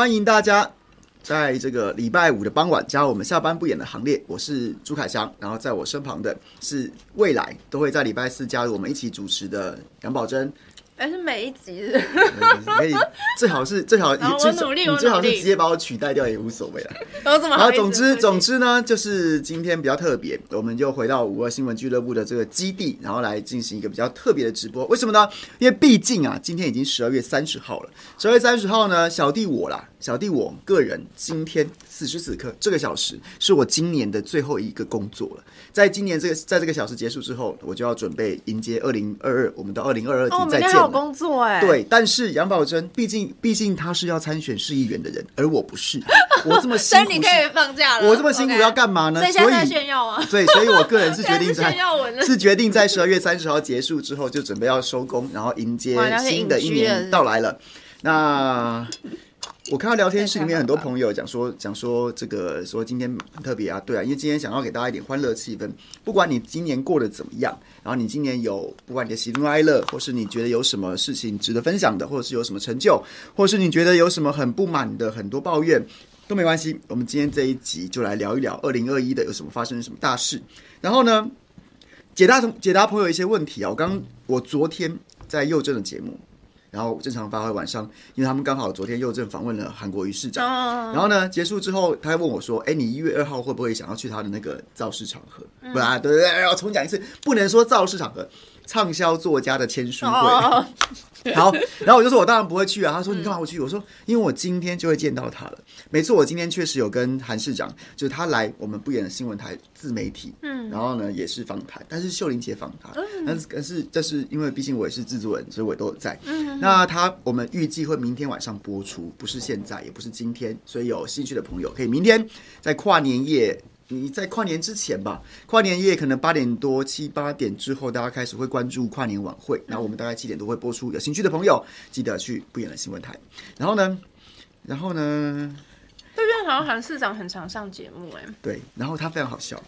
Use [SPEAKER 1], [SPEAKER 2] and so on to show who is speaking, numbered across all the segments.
[SPEAKER 1] 欢迎大家在这个礼拜五的傍晚加入我们下班不演的行列。我是朱凯翔，然后在我身旁的是未来都会在礼拜四加入我们一起主持的杨宝珍。
[SPEAKER 2] 还是每一集是
[SPEAKER 1] 可以，最好是最好，你最好你最好是直接把我取代掉也无所谓了。然后总之总之呢，就是今天比较特别，我们就回到五二新闻俱乐部的这个基地，然后来进行一个比较特别的直播。为什么呢？因为毕竟啊，今天已经十二月三十号了。十二月三十号呢，小弟我啦，小弟我个人今天此时此刻这个小时是我今年的最后一个工作了。在今年这个在这个小时结束之后，我就要准备迎接二零二二，我们的二零二二年再见。
[SPEAKER 2] 工作哎，
[SPEAKER 1] 对，但是杨宝珍毕竟毕竟他是要参选市议员的人，而我不是，我这么辛苦，
[SPEAKER 2] 所以你可以放假了。
[SPEAKER 1] 我这么辛苦要干嘛呢？
[SPEAKER 2] 所以炫耀啊！
[SPEAKER 1] 对，所以我个人是决定在 是决定在十二月三十号结束之后就准备要收工，然后迎接新的一年到来了。那。我看到聊天室里面很多朋友讲说，讲说这个说今天很特别啊，对啊，因为今天想要给大家一点欢乐气氛。不管你今年过得怎么样，然后你今年有不管你的喜怒哀乐，或是你觉得有什么事情值得分享的，或者是有什么成就，或是你觉得有什么很不满的很多抱怨都没关系。我们今天这一集就来聊一聊二零二一的有什么发生什么大事，然后呢，解答解答朋友一些问题啊。我刚我昨天在佑正的节目。然后正常发挥晚上，因为他们刚好昨天又正访问了韩国瑜市长，然后呢结束之后，他还问我说：“哎，你一月二号会不会想要去他的那个造势场合？”不啊，对对对，我重讲一次，不能说造势场合。畅销作家的签书会，好，然后我就说，我当然不会去啊。他说，你干嘛不去？我说，因为我今天就会见到他了。没错，我今天确实有跟韩市长，就是他来我们不演的新闻台自媒体，嗯，然后呢也是访谈，但是秀玲姐访谈，但是但是这是因为毕竟我也是制作人，所以我都有在。那他我们预计会明天晚上播出，不是现在，也不是今天，所以有兴趣的朋友可以明天在跨年夜。你在跨年之前吧，跨年夜可能八点多七八点之后，大家开始会关注跨年晚会。然后我们大概七点多会播出，有兴趣的朋友记得去不演的新闻台。然后呢，然后呢，
[SPEAKER 2] 最近好像韩市长很常上节目哎。
[SPEAKER 1] 对，然后他非常好笑，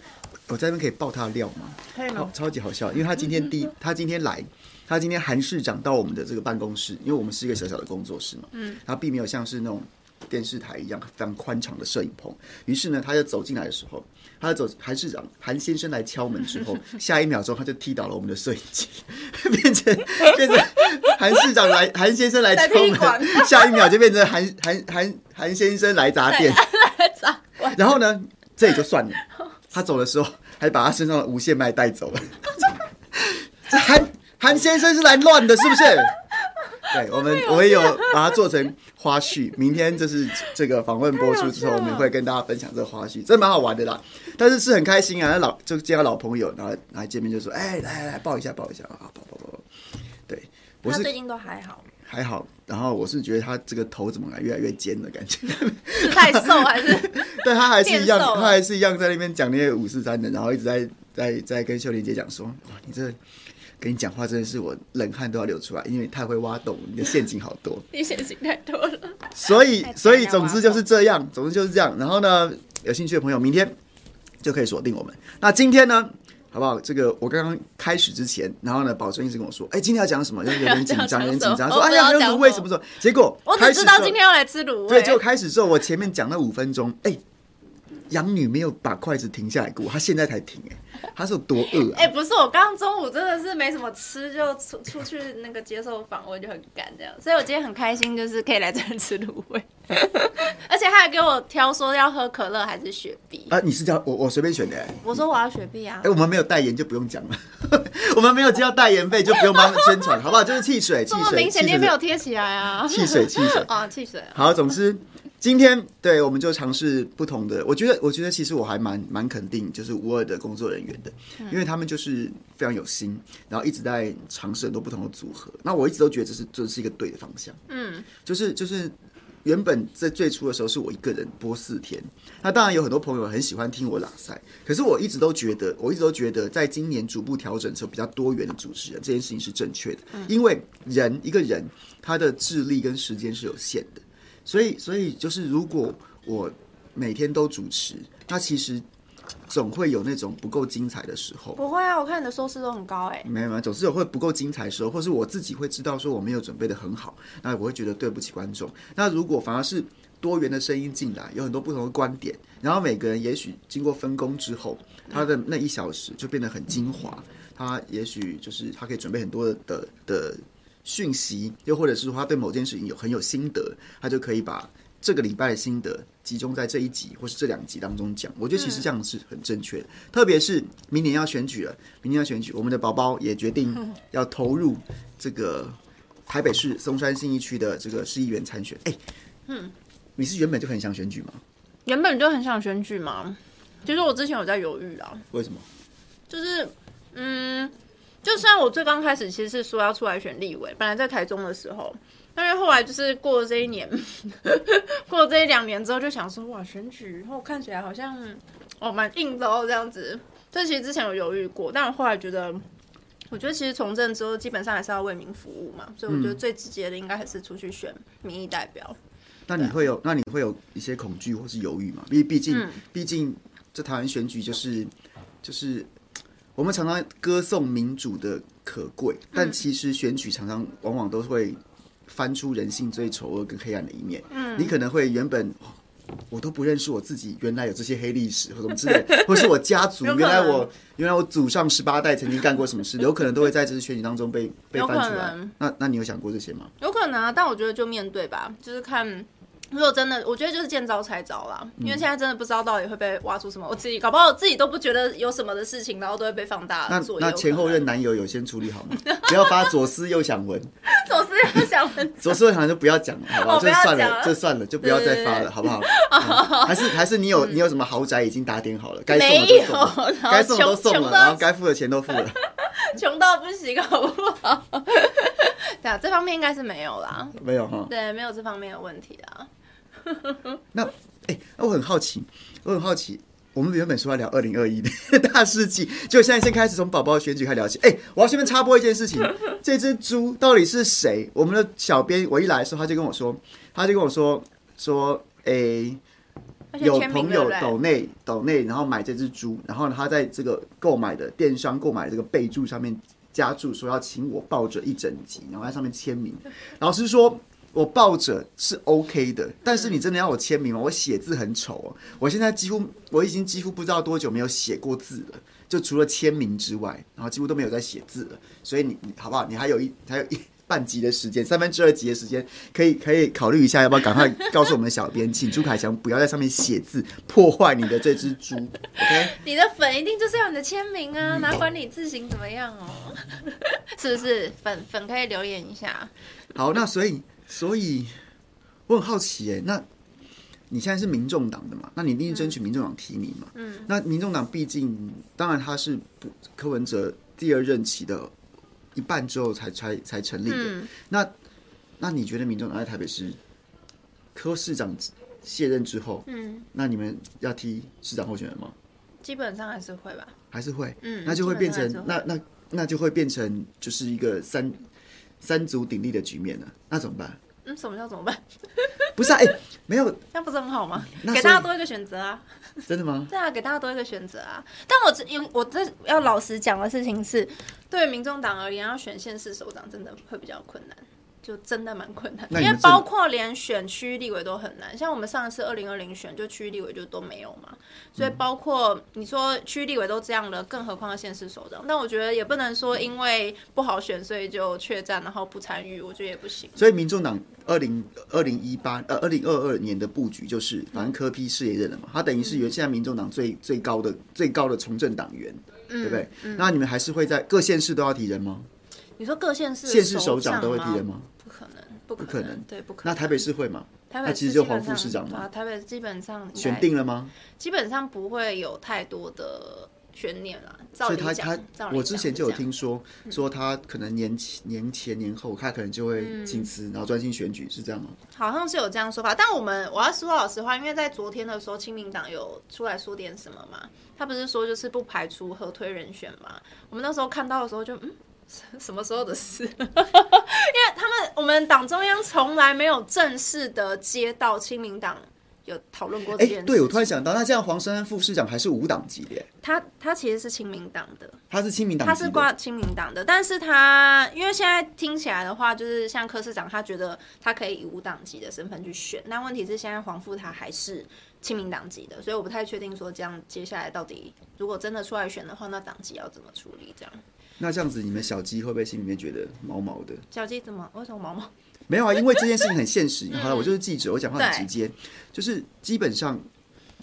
[SPEAKER 1] 我在那边可以爆他的料吗？可以吗？超级好笑，因为他今天第他今天来，他今天韩市长到我们的这个办公室，因为我们是一个小小的工作室嘛，嗯，他并没有像是那种。电视台一样非常宽敞的摄影棚，于是呢，他就走进来的时候，他就走韩市长韩先生来敲门之后，下一秒钟他就踢倒了我们的摄影机，变成变成韩市长来韩先生来敲门，下一秒就变成韩韩韩韩先生来砸店，然后呢，这也就算了，他走的时候还把他身上的无线麦带走了，这韩韩先生是来乱的，是不是？对，我们我们有把它做成花絮。明天就是这个访问播出之后，我们会跟大家分享这个花絮，真的蛮好玩的啦。但是是很开心啊，那老就见到老朋友，然后来见面就说：“哎，来来来，抱一下，抱一下啊，抱抱抱。”对，我是
[SPEAKER 2] 最近都还好，
[SPEAKER 1] 还好。然后我是觉得他这个头怎么来越来越尖的感觉，
[SPEAKER 2] 是太瘦还是？
[SPEAKER 1] 对，他还是一样，他还是一样在那边讲那些五四三的，然后一直在在在跟秀玲姐讲说：“哇，你这。”跟你讲话真的是我冷汗都要流出来，因为太会挖洞，你的陷阱好多，
[SPEAKER 2] 你陷阱太多了。
[SPEAKER 1] 所以，所以总之就是这样，总之就是这样。然后呢，有兴趣的朋友明天就可以锁定我们。那今天呢，好不好？这个我刚刚开始之前，然后呢，宝珍一直跟我说：“哎、欸，今天要讲什么？”就有点紧张，有点紧张。说：“哎呀，卤味什么时候？”结果
[SPEAKER 2] 我只知道今天要来吃卤味。
[SPEAKER 1] 对，结果开始之后，我前面讲了五分钟，哎、欸。养女没有把筷子停下来过，她现在才停哎、欸，她是有多饿啊？
[SPEAKER 2] 哎、欸，不是，我刚刚中午真的是没什么吃，就出出去那个接受访问就很赶这样，所以我今天很开心，就是可以来这里吃卤味，而且他还给我挑说要喝可乐还是雪碧
[SPEAKER 1] 啊？你是叫我我随便选的、欸？
[SPEAKER 2] 我说我要雪碧啊！哎、
[SPEAKER 1] 欸，我们没有代言就不用讲了，我们没有接到代言费就不用帮他们宣传，好不好？就是汽水，汽水，明显你也
[SPEAKER 2] 没有贴起来啊？
[SPEAKER 1] 汽水，汽水
[SPEAKER 2] 啊，汽水。
[SPEAKER 1] 好，总之。今天对，我们就尝试不同的。我觉得，我觉得其实我还蛮蛮肯定，就是无二的工作人员的，因为他们就是非常有心，然后一直在尝试很多不同的组合。那我一直都觉得这是这是一个对的方向。嗯，就是就是原本在最初的时候是我一个人播四天，那当然有很多朋友很喜欢听我朗赛，可是我一直都觉得，我一直都觉得，在今年逐步调整成比较多元的主持人这件事情是正确的，因为人一个人他的智力跟时间是有限的。所以，所以就是，如果我每天都主持，那其实总会有那种不够精彩的时候。
[SPEAKER 2] 不会啊，我看你的收视都很高哎。
[SPEAKER 1] 没有没有，总是有会不够精彩的时候，或是我自己会知道说我没有准备的很好，那我会觉得对不起观众。那如果反而是多元的声音进来，有很多不同的观点，然后每个人也许经过分工之后，他的那一小时就变得很精华。他也许就是他可以准备很多的的的讯息，又或者是说他对某件事情有很有心得，他就可以把这个礼拜的心得集中在这一集或是这两集当中讲。我觉得其实这样是很正确的，特别是明年要选举了，明年要选举，我们的宝宝也决定要投入这个台北市松山信义区的这个市议员参选。哎，嗯。你是原本就很想选举吗？
[SPEAKER 2] 原本就很想选举吗？其实我之前有在犹豫啊。
[SPEAKER 1] 为什么？
[SPEAKER 2] 就是，嗯，就虽然我最刚开始其实是说要出来选立委，本来在台中的时候，但是后来就是过了这一年，过了这一两年之后，就想说哇，选举然后看起来好像哦蛮硬的哦这样子。这其实之前有犹豫过，但我后来觉得，我觉得其实从政之后基本上还是要为民服务嘛，所以我觉得最直接的应该还是出去选民意代表。
[SPEAKER 1] 那你会有，那你会有一些恐惧或是犹豫吗？因为毕竟，毕、嗯、竟这台湾选举就是，就是我们常常歌颂民主的可贵，但其实选举常常往往都会翻出人性最丑恶跟黑暗的一面。嗯，你可能会原本我都不认识我自己，原来有这些黑历史或什么之类，或是我家族原来我原来我祖上十八代曾经干过什么事，有可能都会在这次选举当中被被翻出来。那那你有想过这些吗？
[SPEAKER 2] 有可能啊，但我觉得就面对吧，就是看。如果真的，我觉得就是见招拆招啦，因为现在真的不知道到底会被挖出什么，我自己搞不好我自己都不觉得有什么的事情，然后都会被放大。
[SPEAKER 1] 那那前后任男友有先处理好吗？不要发左思右想文，
[SPEAKER 2] 左思右想文，
[SPEAKER 1] 左思右想就不要讲了，好不好？就算了，就算了，就不要再发了，好不好？还是还是你有你有什么豪宅已经打点好了，该送的都送了，该送的都送了，然后该付的钱都付了，
[SPEAKER 2] 穷到不行，好不好？对啊，这方面应该是没有啦，
[SPEAKER 1] 没有哈，
[SPEAKER 2] 对，没有这方面的问题啦。
[SPEAKER 1] 那哎，我很好奇，我很好奇，我们原本说要聊二零二一的 大事记，就现在先开始从宝宝选举开始聊起。哎，我要顺便插播一件事情，这只猪到底是谁？我们的小编我一来的时候，他就跟我说，他就跟我说说，哎，有朋友抖内抖内，然后买这只猪，然后他在这个购买的电商购买的这个备注上面加注说要请我抱着一整集，然后在上面签名。老师说。我抱着是 OK 的，但是你真的要我签名吗？我写字很丑哦，我现在几乎我已经几乎不知道多久没有写过字了，就除了签名之外，然后几乎都没有在写字了。所以你你好不好？你还有一还有一 半集的时间，三分之二集的时间，可以可以考虑一下，要不要赶快告诉我们的小编，请朱凯翔不要在上面写字，破坏你的这只猪。OK，
[SPEAKER 2] 你的粉一定就是要你的签名啊，哪管你字形怎么样哦？是不是？粉粉可以留言一下。
[SPEAKER 1] 好，那所以。所以我很好奇，哎，那你现在是民众党的嘛？那你一定争取民众党提名嘛？嗯，那民众党毕竟，当然他是不柯文哲第二任期的一半之后才才才成立的。嗯、那那你觉得民众党在台北市柯市长卸任之后，嗯，那你们要踢市长候选人吗？
[SPEAKER 2] 基本上还是会吧，
[SPEAKER 1] 还是会，嗯，那就会变成那那那就会变成就是一个三。三足鼎立的局面了？那怎么办？
[SPEAKER 2] 嗯，什么叫怎么办？
[SPEAKER 1] 不是啊，哎、欸，没有，
[SPEAKER 2] 那不是很好吗？给大家多一个选择啊！
[SPEAKER 1] 真的吗？
[SPEAKER 2] 对啊，给大家多一个选择啊！但我因为我这要老实讲的事情是，对民众党而言，要选县市首长真的会比较困难。就真的蛮困难的，因为包括连选区立委都很难。像我们上一次二零二零选，就区立委就都没有嘛。所以包括你说区立委都这样了，更何况县市首长。但我觉得也不能说因为不好选，所以就怯战，然后不参与。我觉得也不行。
[SPEAKER 1] 所以民众党二零二零一八呃二零二二年的布局就是，反正柯批事业任了嘛，他等于是原现在民众党最最高的最高的从政党员，对不对？那你们还是会在各县市都要提人吗？
[SPEAKER 2] 你说各县市
[SPEAKER 1] 县市首长都会提人吗？
[SPEAKER 2] 不可能，不可能，不可能，对，不可能。
[SPEAKER 1] 那台北市会吗？
[SPEAKER 2] 台北
[SPEAKER 1] 其实就黄副市长嘛。
[SPEAKER 2] 台北基本上
[SPEAKER 1] 选定了吗？
[SPEAKER 2] 基本上不会有太多的悬念了。
[SPEAKER 1] 所以他他，我之前就有听说，说他可能年前年前年后，他可能就会请辞，然后专心选举，是这样吗？
[SPEAKER 2] 好像是有这样说法，但我们我要说老实话，因为在昨天的时候，亲民党有出来说点什么嘛？他不是说就是不排除合推人选嘛？我们那时候看到的时候就嗯。什么时候的事？因为他们我们党中央从来没有正式的接到亲民党有讨论过这件事。哎，
[SPEAKER 1] 对，我突然想到，那这样黄珊珊副市长还是无党籍的耶？
[SPEAKER 2] 他他其实是亲民党的，
[SPEAKER 1] 他是亲民党，
[SPEAKER 2] 他是挂亲民党的，但是他因为现在听起来的话，就是像柯市长，他觉得他可以以无党籍的身份去选。那问题是现在黄副他还是亲民党籍的，所以我不太确定说这样接下来到底如果真的出来选的话，那党籍要怎么处理？这样。
[SPEAKER 1] 那这样子，你们小鸡会不会心里面觉得毛毛的？
[SPEAKER 2] 小鸡怎么？为什么毛毛？
[SPEAKER 1] 没有啊，因为这件事情很现实。好了，我就是记者，我讲话很直接，就是基本上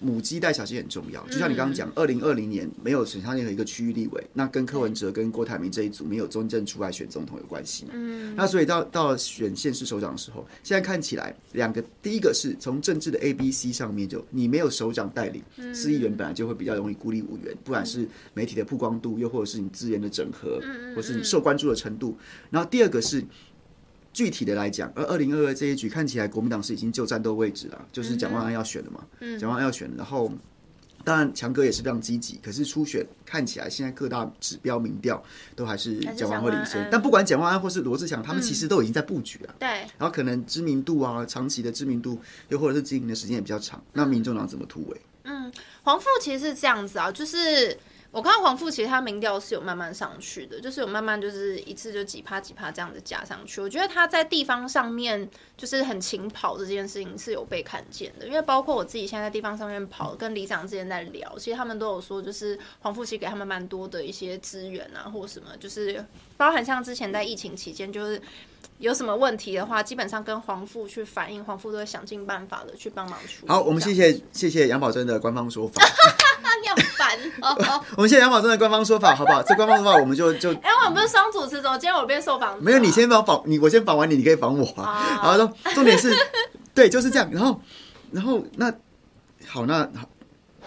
[SPEAKER 1] 母鸡带小鸡很重要。就像你刚刚讲，二零二零年没有选上任何一个区域立委，那跟柯文哲跟郭台铭这一组没有真正出来选总统有关系。嗯，那所以到到了选县市首长的时候，现在看起来两个，第一个是从政治的 A、B、C 上面，就你没有首长带领，市议员本来就会比较容易孤立无援，不管是媒体的曝光度，又或者是你资源的整合，或是你受关注的程度。然后第二个是。具体的来讲，而二零二二这一局看起来，国民党是已经就战斗位置了，就是蒋万安要选的嘛，蒋万安要选了，然后当然强哥也是非常积极，可是初选看起来现在各大指标民调都还是蒋万安会领先，但不管蒋万安或是罗志祥，他们其实都已经在布局了，对，然后可能知名度啊，长期的知名度，又或者是经营的时间也比较长，那民众党怎么突围？
[SPEAKER 2] 嗯，黄富其实是这样子啊，就是。我看到黄富其实他民调是有慢慢上去的，就是有慢慢就是一次就几趴几趴这样子加上去。我觉得他在地方上面就是很勤跑这件事情是有被看见的，因为包括我自己现在在地方上面跑，跟里长之前在聊，其实他们都有说，就是黄富其实给他们蛮多的一些资源啊，或什么，就是包含像之前在疫情期间就是。有什么问题的话，基本上跟黄富去反映，黄富都会想尽办法的去帮忙处理。
[SPEAKER 1] 好，我们谢谢谢谢杨宝珍的官方说法。
[SPEAKER 2] 你好烦哦！
[SPEAKER 1] 我们谢谢杨宝珍的官方说法，好不好？这官方说法我们就就。
[SPEAKER 2] 哎，我们不是双主持，怎么今天我变受访？
[SPEAKER 1] 没有，你先访访你，我先访完你，你可以访我啊。然后，说重点是，对，就是这样。然后，然后那好，那好，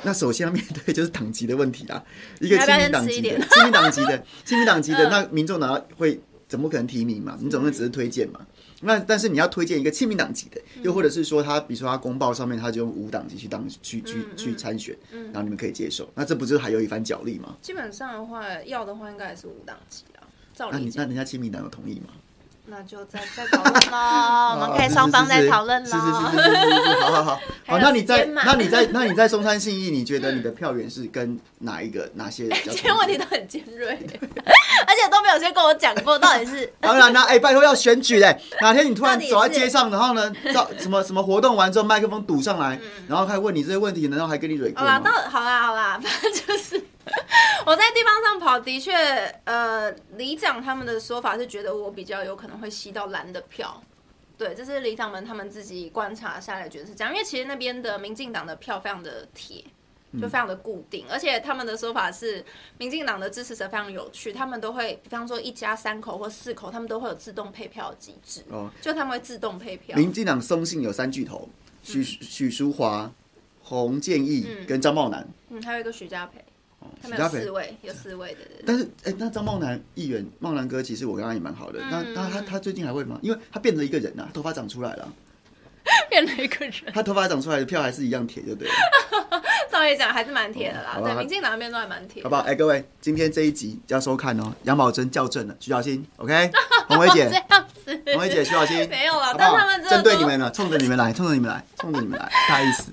[SPEAKER 1] 那首先要面对就是党籍的问题啊，一个亲民党籍的，亲民党籍的，亲民党籍的，那民众党会。怎么可能提名嘛？你总不能只是推荐嘛？那但是你要推荐一个亲民党籍的，又或者是说他，比如说他公报上面他就用无党籍去当去去去参选，然后你们可以接受，那这不就还有一番角力吗？
[SPEAKER 2] 基本上的话，要的话应该也是无党籍啊。照理，
[SPEAKER 1] 那你那人家亲民党有同意吗？
[SPEAKER 2] 那就再再讨论喽，我们可以双方再讨论喽。是是是是是，好好好。
[SPEAKER 1] 好，那你在那你在那你在松山信义，你觉得你的票源是跟哪一个哪些？
[SPEAKER 2] 这些问题都很尖锐，而且都没有先跟我讲过，到底是。
[SPEAKER 1] 当然啦，哎，拜托要选举嘞，哪天你突然走在街上，然后呢，到什么什么活动完之后，麦克风堵上来，然后开始问你这些问题，难道还跟你蕊过吗？
[SPEAKER 2] 好啦，到好啦好啦，反正就是。我在地方上跑，的确，呃，里长他们的说法是觉得我比较有可能会吸到蓝的票，对，这是里长们他们自己观察下来觉得是这样，因为其实那边的民进党的票非常的铁，就非常的固定，而且他们的说法是，民进党的支持者非常有趣，他们都会，比方说一家三口或四口，他们都会有自动配票机制，哦，就他们会自动配票。
[SPEAKER 1] 民进党松信有三巨头，许许淑华、洪建义跟张茂南，
[SPEAKER 2] 嗯，还有一个许家培。他们有四位，有四位的人。
[SPEAKER 1] 但是，哎、欸，那张茂南议员，茂南哥，其实我跟他也蛮好的。那、嗯、他他他最近还会吗？因为他变了一个人啊，头发长出来了。
[SPEAKER 2] 变了一个人。
[SPEAKER 1] 他头发长出来的票还是一样铁，就对了。
[SPEAKER 2] 照理讲还是蛮铁的啦。哦、对，民进党那边都还蛮铁。
[SPEAKER 1] 好不好？哎、欸，各位，今天这一集要收看哦。杨宝珍校正了，徐小新，OK。洪薇姐，洪薇姐，徐小新，
[SPEAKER 2] 没有了。但他们
[SPEAKER 1] 针对你们了，冲着你们来，冲着你们来，冲着你们来，大意思。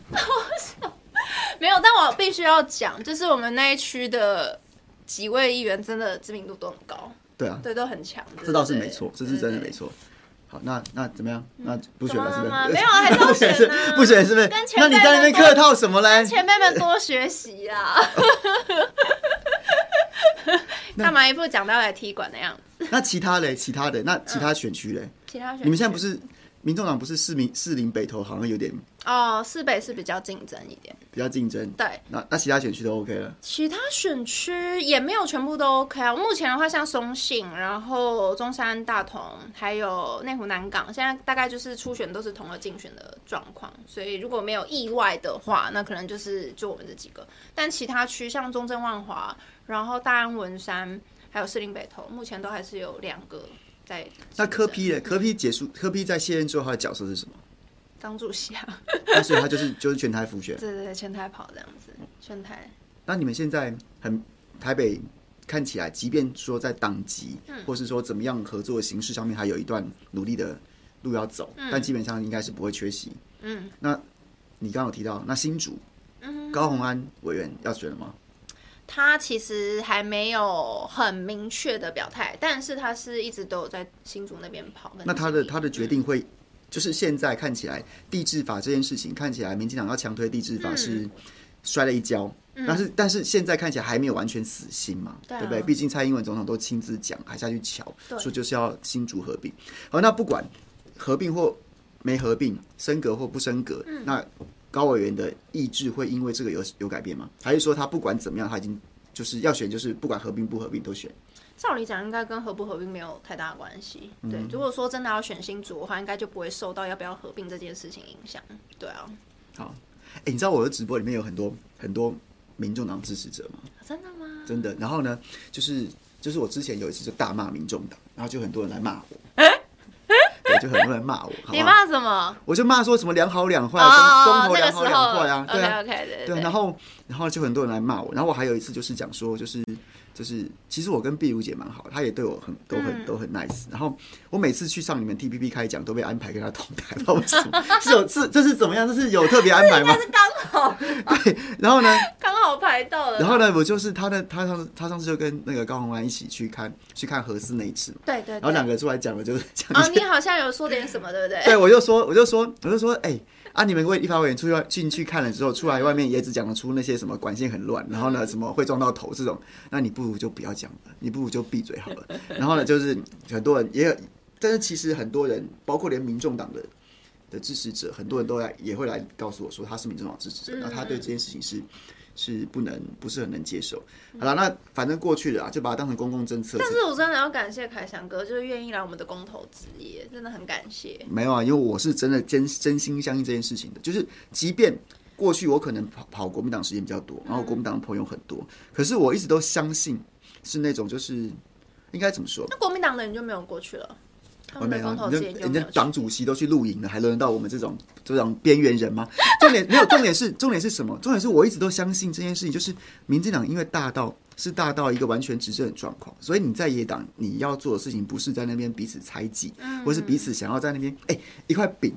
[SPEAKER 2] 没有，但我必须要讲，就是我们那一区的几位议员真的知名度都很高，
[SPEAKER 1] 对啊，
[SPEAKER 2] 对，都很强，
[SPEAKER 1] 这倒是没错，这是真的没错。好，那那怎么样？那不选了是不是？
[SPEAKER 2] 没有，还是要选呢？
[SPEAKER 1] 不选是不是？那你在那边客套什么嘞？
[SPEAKER 2] 前辈们多学习啊！干嘛一副讲到来踢馆的样子？
[SPEAKER 1] 那其他嘞？其他的那其他选区嘞？
[SPEAKER 2] 其他选，
[SPEAKER 1] 你们现在不是？民众党不是四民四林北投好像有点
[SPEAKER 2] 哦，市北是比较竞争一点，
[SPEAKER 1] 比较竞争。
[SPEAKER 2] 对，
[SPEAKER 1] 那那其他选区都 OK 了，
[SPEAKER 2] 其他选区也没有全部都 OK 啊。目前的话，像松信，然后中山大同，还有内湖南港，现在大概就是初选都是同个竞选的状况。所以如果没有意外的话，那可能就是就我们这几个。但其他区像中正万华，然后大安文山，还有士林北投，目前都还是有两个在。
[SPEAKER 1] 那柯 P 呢？柯 P 结束，柯 P 在卸任之后，他的角色是什么？
[SPEAKER 2] 当主席啊。
[SPEAKER 1] 那 所以他就是就是全台辅选。
[SPEAKER 2] 对对对，全台跑这样子，全台。
[SPEAKER 1] 那你们现在很台北看起来，即便说在党籍，嗯、或是说怎么样合作的形式上面，还有一段努力的路要走，嗯、但基本上应该是不会缺席。嗯。那你刚刚有提到那新竹，嗯，高虹安委员要选了吗？
[SPEAKER 2] 他其实还没有很明确的表态，但是他是一直都有在新竹那边跑。
[SPEAKER 1] 那他的他的决定会，嗯、就是现在看起来地治法这件事情看起来，民进党要强推地治法是摔了一跤，嗯、但是但是现在看起来还没有完全死心嘛，对，啊、对不对？毕竟蔡英文总统都亲自讲，还下去瞧，说就是要新竹合并。好，那不管合并或没合并，升格或不升格，嗯、那。高委员的意志会因为这个有有改变吗？还是说他不管怎么样，他已经就是要选，就是不管合并不合并都选？
[SPEAKER 2] 照理讲，应该跟合不合并没有太大的关系。对，嗯、如果说真的要选新组的话，应该就不会受到要不要合并这件事情影响。对啊。
[SPEAKER 1] 好，哎、欸，你知道我的直播里面有很多很多民众党支持者吗？
[SPEAKER 2] 真的吗？
[SPEAKER 1] 真的。然后呢，就是就是我之前有一次就大骂民众党，然后就很多人来骂我。就很多人骂我，
[SPEAKER 2] 你骂什么？
[SPEAKER 1] 我就骂说什么两好两坏，公投两好两坏啊，对啊，对，然后然后就很多人来骂我，然后我还有一次就是讲说就是。就是，其实我跟碧如姐蛮好，她也对我很都很、嗯、都很 nice。然后我每次去上你们 TPP 开讲，都被安排跟她同台，不知道为什么？是有是这是怎么样？这是有特别安排吗？
[SPEAKER 2] 是刚好。
[SPEAKER 1] 对，然后呢？
[SPEAKER 2] 刚好排到了。
[SPEAKER 1] 然后呢？我就是她的，她上她上次就跟那个高红安一起去看去看何思那一次嘛。
[SPEAKER 2] 对，对对。
[SPEAKER 1] 然后两个出来讲了，就是讲。
[SPEAKER 2] 哦，你好像有说点什么，对不对？
[SPEAKER 1] 对，我就说，我就说，我就说，哎、欸。啊！你们为一发委员出去进去看了之后，出来外面也只讲得出那些什么管线很乱，然后呢，什么会撞到头这种，那你不如就不要讲了，你不如就闭嘴好了。然后呢，就是很多人也有，但是其实很多人，包括连民众党的的支持者，很多人都来也会来告诉我说他是民众党支持者，那他对这件事情是。是不能，不是很能接受。好了，那反正过去了啊，就把它当成公共政策。
[SPEAKER 2] 但是我真的要感谢凯翔哥，就是愿意来我们的公投职业，真的很感谢。
[SPEAKER 1] 没有啊，因为我是真的真真心相信这件事情的。就是即便过去我可能跑跑国民党时间比较多，然后国民党的朋友很多，嗯、可是我一直都相信是那种就是应该怎么说？
[SPEAKER 2] 那国民党的人就没有过去了。
[SPEAKER 1] 我没有，人家人家党主席都去露营了，还轮得到我们这种这种边缘人吗？重点没有，重点是重点是什么？重点是我一直都相信这件事情，就是民进党因为大到是大到一个完全执政的状况，所以你在野党你要做的事情不是在那边彼此猜忌，或是彼此想要在那边哎、欸、一块饼。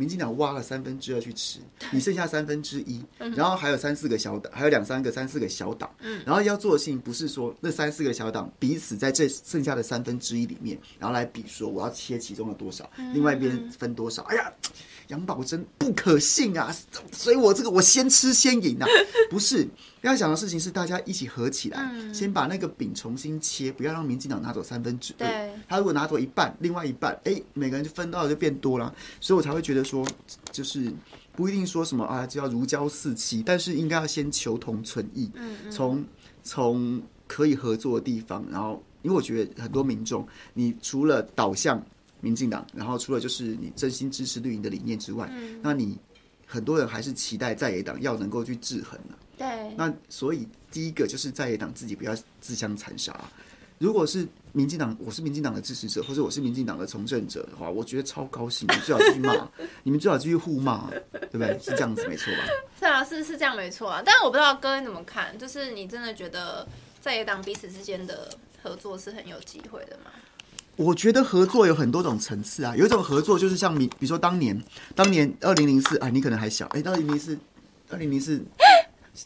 [SPEAKER 1] 民进党挖了三分之二去吃，你剩下三分之一，然后还有三四个小党，还有两三个、三四个小党，然后要做的事情不是说那三四个小党彼此在这剩下的三分之一里面，然后来比说我要切其中的多少，另外一边分多少。哎呀。杨宝珍不可信啊，所以我这个我先吃先赢啊，不是要讲的事情是大家一起合起来，嗯、先把那个饼重新切，不要让民进党拿走三分之二。他如果拿走一半，另外一半，哎、欸，每个人就分到就变多了，所以我才会觉得说，就是不一定说什么啊，就要如胶似漆，但是应该要先求同存异，从从、嗯嗯、可以合作的地方，然后因为我觉得很多民众，你除了导向。民进党，然后除了就是你真心支持绿营的理念之外，嗯、那你很多人还是期待在野党要能够去制衡了、啊。对，那所以第一个就是在野党自己不要自相残杀。如果是民进党，我是民进党的支持者，或者我是民进党的从政者的话，我觉得超高兴，你最好继续骂，你们最好继续互骂，对不对？是这样子没错吧？
[SPEAKER 2] 是啊，是是这样没错啊。但是我不知道哥你怎么看，就是你真的觉得在野党彼此之间的合作是很有机会的吗？
[SPEAKER 1] 我觉得合作有很多种层次啊，有一种合作就是像你，比如说当年，当年二零零四，啊，你可能还小，哎，二零零四，二零零四，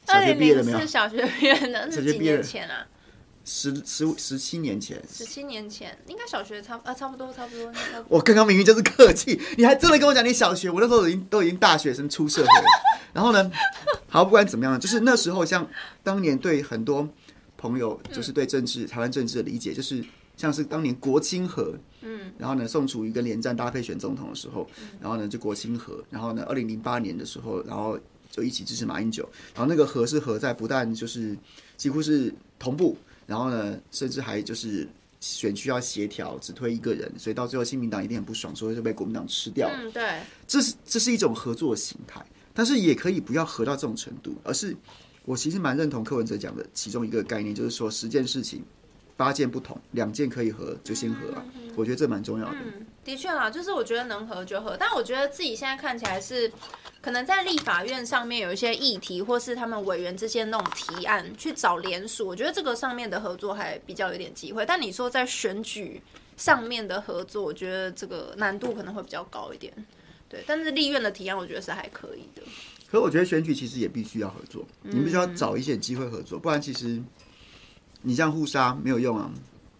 [SPEAKER 1] 小学毕业了没有？
[SPEAKER 2] 是小学毕业的，是几年前啊？
[SPEAKER 1] 十十十七年前，
[SPEAKER 2] 十七年前应该小学差啊，差不多差不多。
[SPEAKER 1] 我刚刚明明就是客气，你还真的跟我讲你小学，我那时候已经都已经大学生出社会了。然后呢，好，不管怎么样，就是那时候像当年对很多朋友，就是对政治、嗯、台湾政治的理解，就是。像是当年国亲和，嗯，然后呢，宋楚瑜跟连战搭配选总统的时候，然后呢就国亲和，然后呢，二零零八年的时候，然后就一起支持马英九，然后那个合是合在不但就是几乎是同步，然后呢，甚至还就是选区要协调，只推一个人，所以到最后，亲民党一定很不爽，所以就被国民党吃掉了。
[SPEAKER 2] 嗯，对，
[SPEAKER 1] 这是这是一种合作的形态，但是也可以不要合到这种程度，而是我其实蛮认同柯文哲讲的其中一个概念，就是说十件事情。八件不同，两件可以合就先合啊，嗯、我觉得这蛮重要的。
[SPEAKER 2] 嗯，的确啊，就是我觉得能合就合，但我觉得自己现在看起来是，可能在立法院上面有一些议题，或是他们委员之间那种提案去找联署，我觉得这个上面的合作还比较有点机会。但你说在选举上面的合作，我觉得这个难度可能会比较高一点。对，但是立院的提案，我觉得是还可以的。
[SPEAKER 1] 可我觉得选举其实也必须要合作，你必须要找一些机会合作，不然其实你这样互杀没有用啊。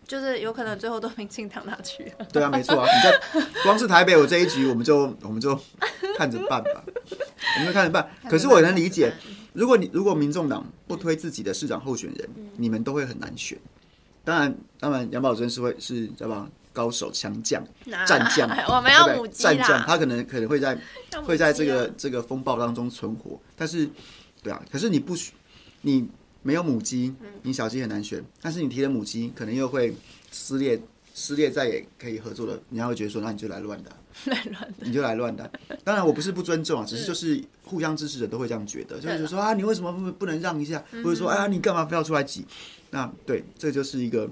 [SPEAKER 2] 就是有可能最后都民进党拿去。
[SPEAKER 1] 对啊，没错啊。你在 光是台北，我这一局我们就我们就看着办吧，我们就看着办。可是我能理解，如果你如果民众党不推自己的市长候选人，你们都会很难选。当然，当然杨宝珍是会是知道吧？高手强将战将，
[SPEAKER 2] 我们要母鸡啦。
[SPEAKER 1] 战将他可能可能会在会在这个这个风暴当中存活，但是对啊，可是你不你。没有母鸡，你小鸡很难选。但是你提了母鸡，可能又会撕裂，撕裂再也可以合作了。你还会觉得说，那你就来乱的，
[SPEAKER 2] 来乱的，
[SPEAKER 1] 你就来乱的。当然，我不是不尊重啊，只是就是互相支持者都会这样觉得，就是说啊，你为什么不不能让一下？或者说啊，你干嘛非要出来挤？那对，这就是一个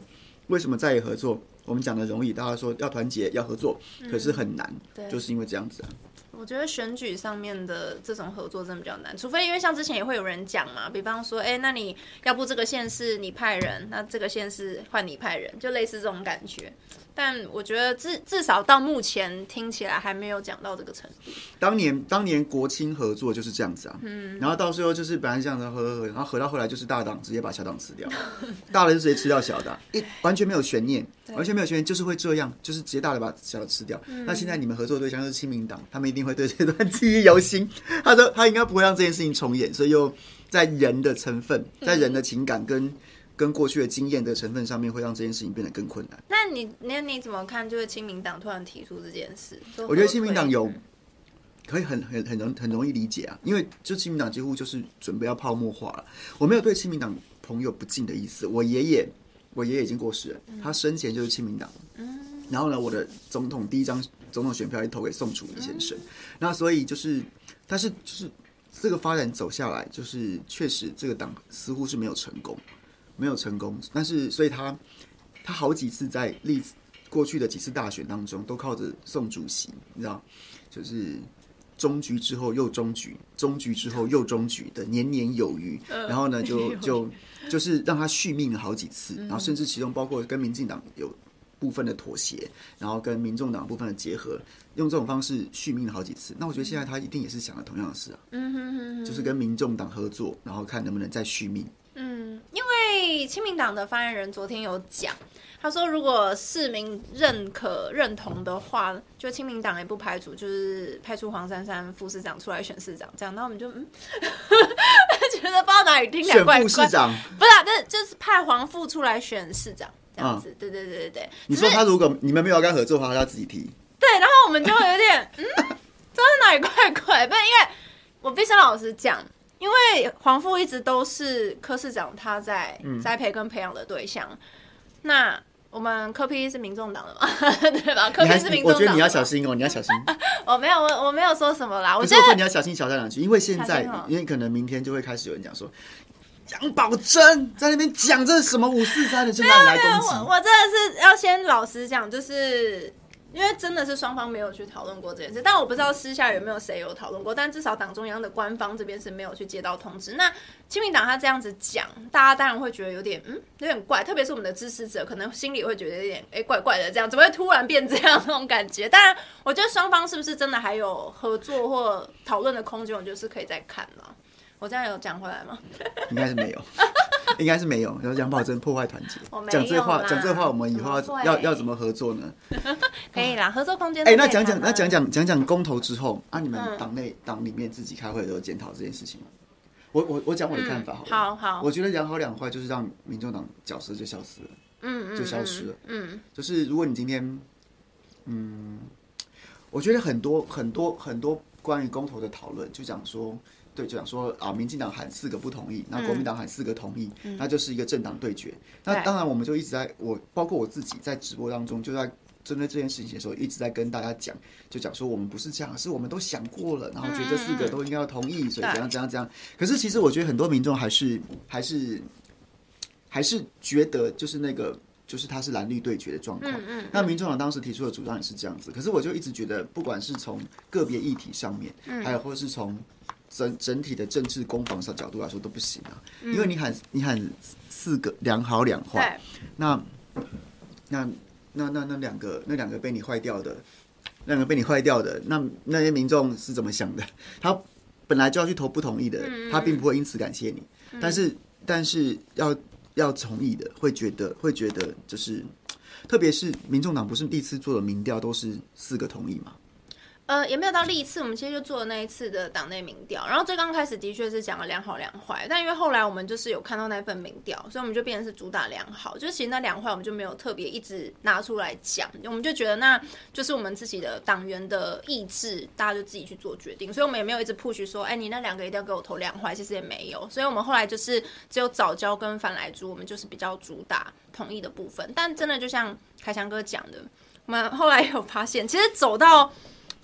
[SPEAKER 1] 为什么再也合作，我们讲的容易，大家说要团结要合作，可是很难，就是因为这样子啊。
[SPEAKER 2] 我觉得选举上面的这种合作真的比较难，除非因为像之前也会有人讲嘛，比方说，哎，那你要不这个县市你派人，那这个县市换你派人，就类似这种感觉。但我觉得至至少到目前听起来还没有讲到这个程度。
[SPEAKER 1] 当年当年国青合作就是这样子啊，嗯，然后到最后就是本来这样子合合合，然后合到后来就是大党直接把小党吃掉，大的就直接吃掉小的，一完全没有悬念，完全没有悬念，就是会这样，就是直接大的把小的吃掉。嗯、那现在你们合作对象是亲民党，他们一定会对这段记忆犹新，他说他应该不会让这件事情重演，所以又在人的成分，在人的情感跟。跟过去的经验的成分上面，会让这件事情变得更困难。
[SPEAKER 2] 那你那你怎么看？就是亲民党突然提出这件事，
[SPEAKER 1] 我觉得亲民党有可以很很很容很容易理解啊，因为就亲民党几乎就是准备要泡沫化了。我没有对亲民党朋友不敬的意思。我爷爷，我爷爷已经过世了，他生前就是亲民党。嗯。然后呢，我的总统第一张总统选票也投给宋楚瑜先生。那所以就是，但是就是这个发展走下来，就是确实这个党似乎是没有成功。没有成功，但是所以他他好几次在历过去的几次大选当中，都靠着宋主席，你知道，就是中局之后又中局，中局之后又中局的年年有余。然后呢，就 就就是让他续命了好几次，然后甚至其中包括跟民进党有部分的妥协，然后跟民众党部分的结合，用这种方式续命了好几次。那我觉得现在他一定也是想了同样的事啊，就是跟民众党合作，然后看能不能再续命。
[SPEAKER 2] 亲民党的发言人昨天有讲，他说如果市民认可认同的话，就亲民党也不排除就是派出黄珊珊副市长出来选市长，这样，那我们就嗯，觉得不知道哪里听起来怪怪。
[SPEAKER 1] 选副市长
[SPEAKER 2] 不是、啊，就是就是派黄副出来选市长这样子，嗯、对对对对对。
[SPEAKER 1] 你说他如果你们没有跟他合作的话，他要自己提。
[SPEAKER 2] 对，然后我们就会有点嗯，这是哪里怪怪？不是，因为我必须老实讲。因为黄副一直都是柯市长他在栽培跟培养的对象，嗯、那我们柯 P 是民众党的嘛，对吧？柯 P 是民众党，
[SPEAKER 1] 我觉得你要小心哦，你要小心。
[SPEAKER 2] 我没有，我我没有说什么啦。我
[SPEAKER 1] 觉得你要小心小三两句，因为现在，因为可能明天就会开始有人讲说，杨宝珍在那边讲这是什么五四三的，就让你来攻击。
[SPEAKER 2] 我真的是要先老实讲，就是。因为真的是双方没有去讨论过这件事，但我不知道私下有没有谁有讨论过，但至少党中央的官方这边是没有去接到通知。那亲民党他这样子讲，大家当然会觉得有点嗯有点怪，特别是我们的支持者，可能心里会觉得有点哎怪怪的，这样怎么会突然变这样那种感觉？当然，我觉得双方是不是真的还有合作或讨论的空间，我就是可以再看了。我这样有讲回来吗？
[SPEAKER 1] 应该是没有。应该是没有，然后杨宝珍破坏团结。讲这话，讲这话，我们以后要要要怎么合作呢？
[SPEAKER 2] 可以啦，合作空间。
[SPEAKER 1] 哎，那讲讲，那讲讲讲讲公投之后啊，你们党内党里面自己开会都有检讨这件事情吗？我我我讲我的看法好，
[SPEAKER 2] 好好。
[SPEAKER 1] 我觉得两好两坏就是让民众党角色就消失了，嗯就消失了，嗯，就是如果你今天，嗯，我觉得很多很多很多关于公投的讨论，就讲说。对，就讲说啊，民进党喊四个不同意，那国民党喊四个同意，嗯、那就是一个政党对决。嗯、那当然，我们就一直在我包括我自己在直播当中，就在针对这件事情的时候，一直在跟大家讲，就讲说我们不是这样，是我们都想过了，然后觉得这四个都应该要同意，所以怎样怎样怎样。可是其实我觉得很多民众还是还是还是觉得就是那个就是他是蓝绿对决的状况。嗯嗯。那民众党当时提出的主张也是这样子，可是我就一直觉得，不管是从个别议题上面，还有或者是从。整整体的政治攻防上角度来说都不行啊，因为你喊你喊四个两好两坏，那那那那那两个那两个被你坏掉的，两个被你坏掉的，那那些民众是怎么想的？他本来就要去投不同意的，他并不会因此感谢你，但是但是要要同意的，会觉得会觉得就是，特别是民众党不是第一次做的民调都是四个同意嘛？
[SPEAKER 2] 呃，也没有到历次，我们其实就做了那一次的党内民调，然后最刚开始的确是讲了两好两坏，但因为后来我们就是有看到那份民调，所以我们就变成是主打两好，就其实那两坏我们就没有特别一直拿出来讲，我们就觉得那就是我们自己的党员的意志，大家就自己去做决定，所以我们也没有一直 push 说，哎，你那两个一定要给我投两坏，其实也没有，所以我们后来就是只有早教跟反来猪，我们就是比较主打同意的部分，但真的就像凯强哥讲的，我们后来有发现，其实走到。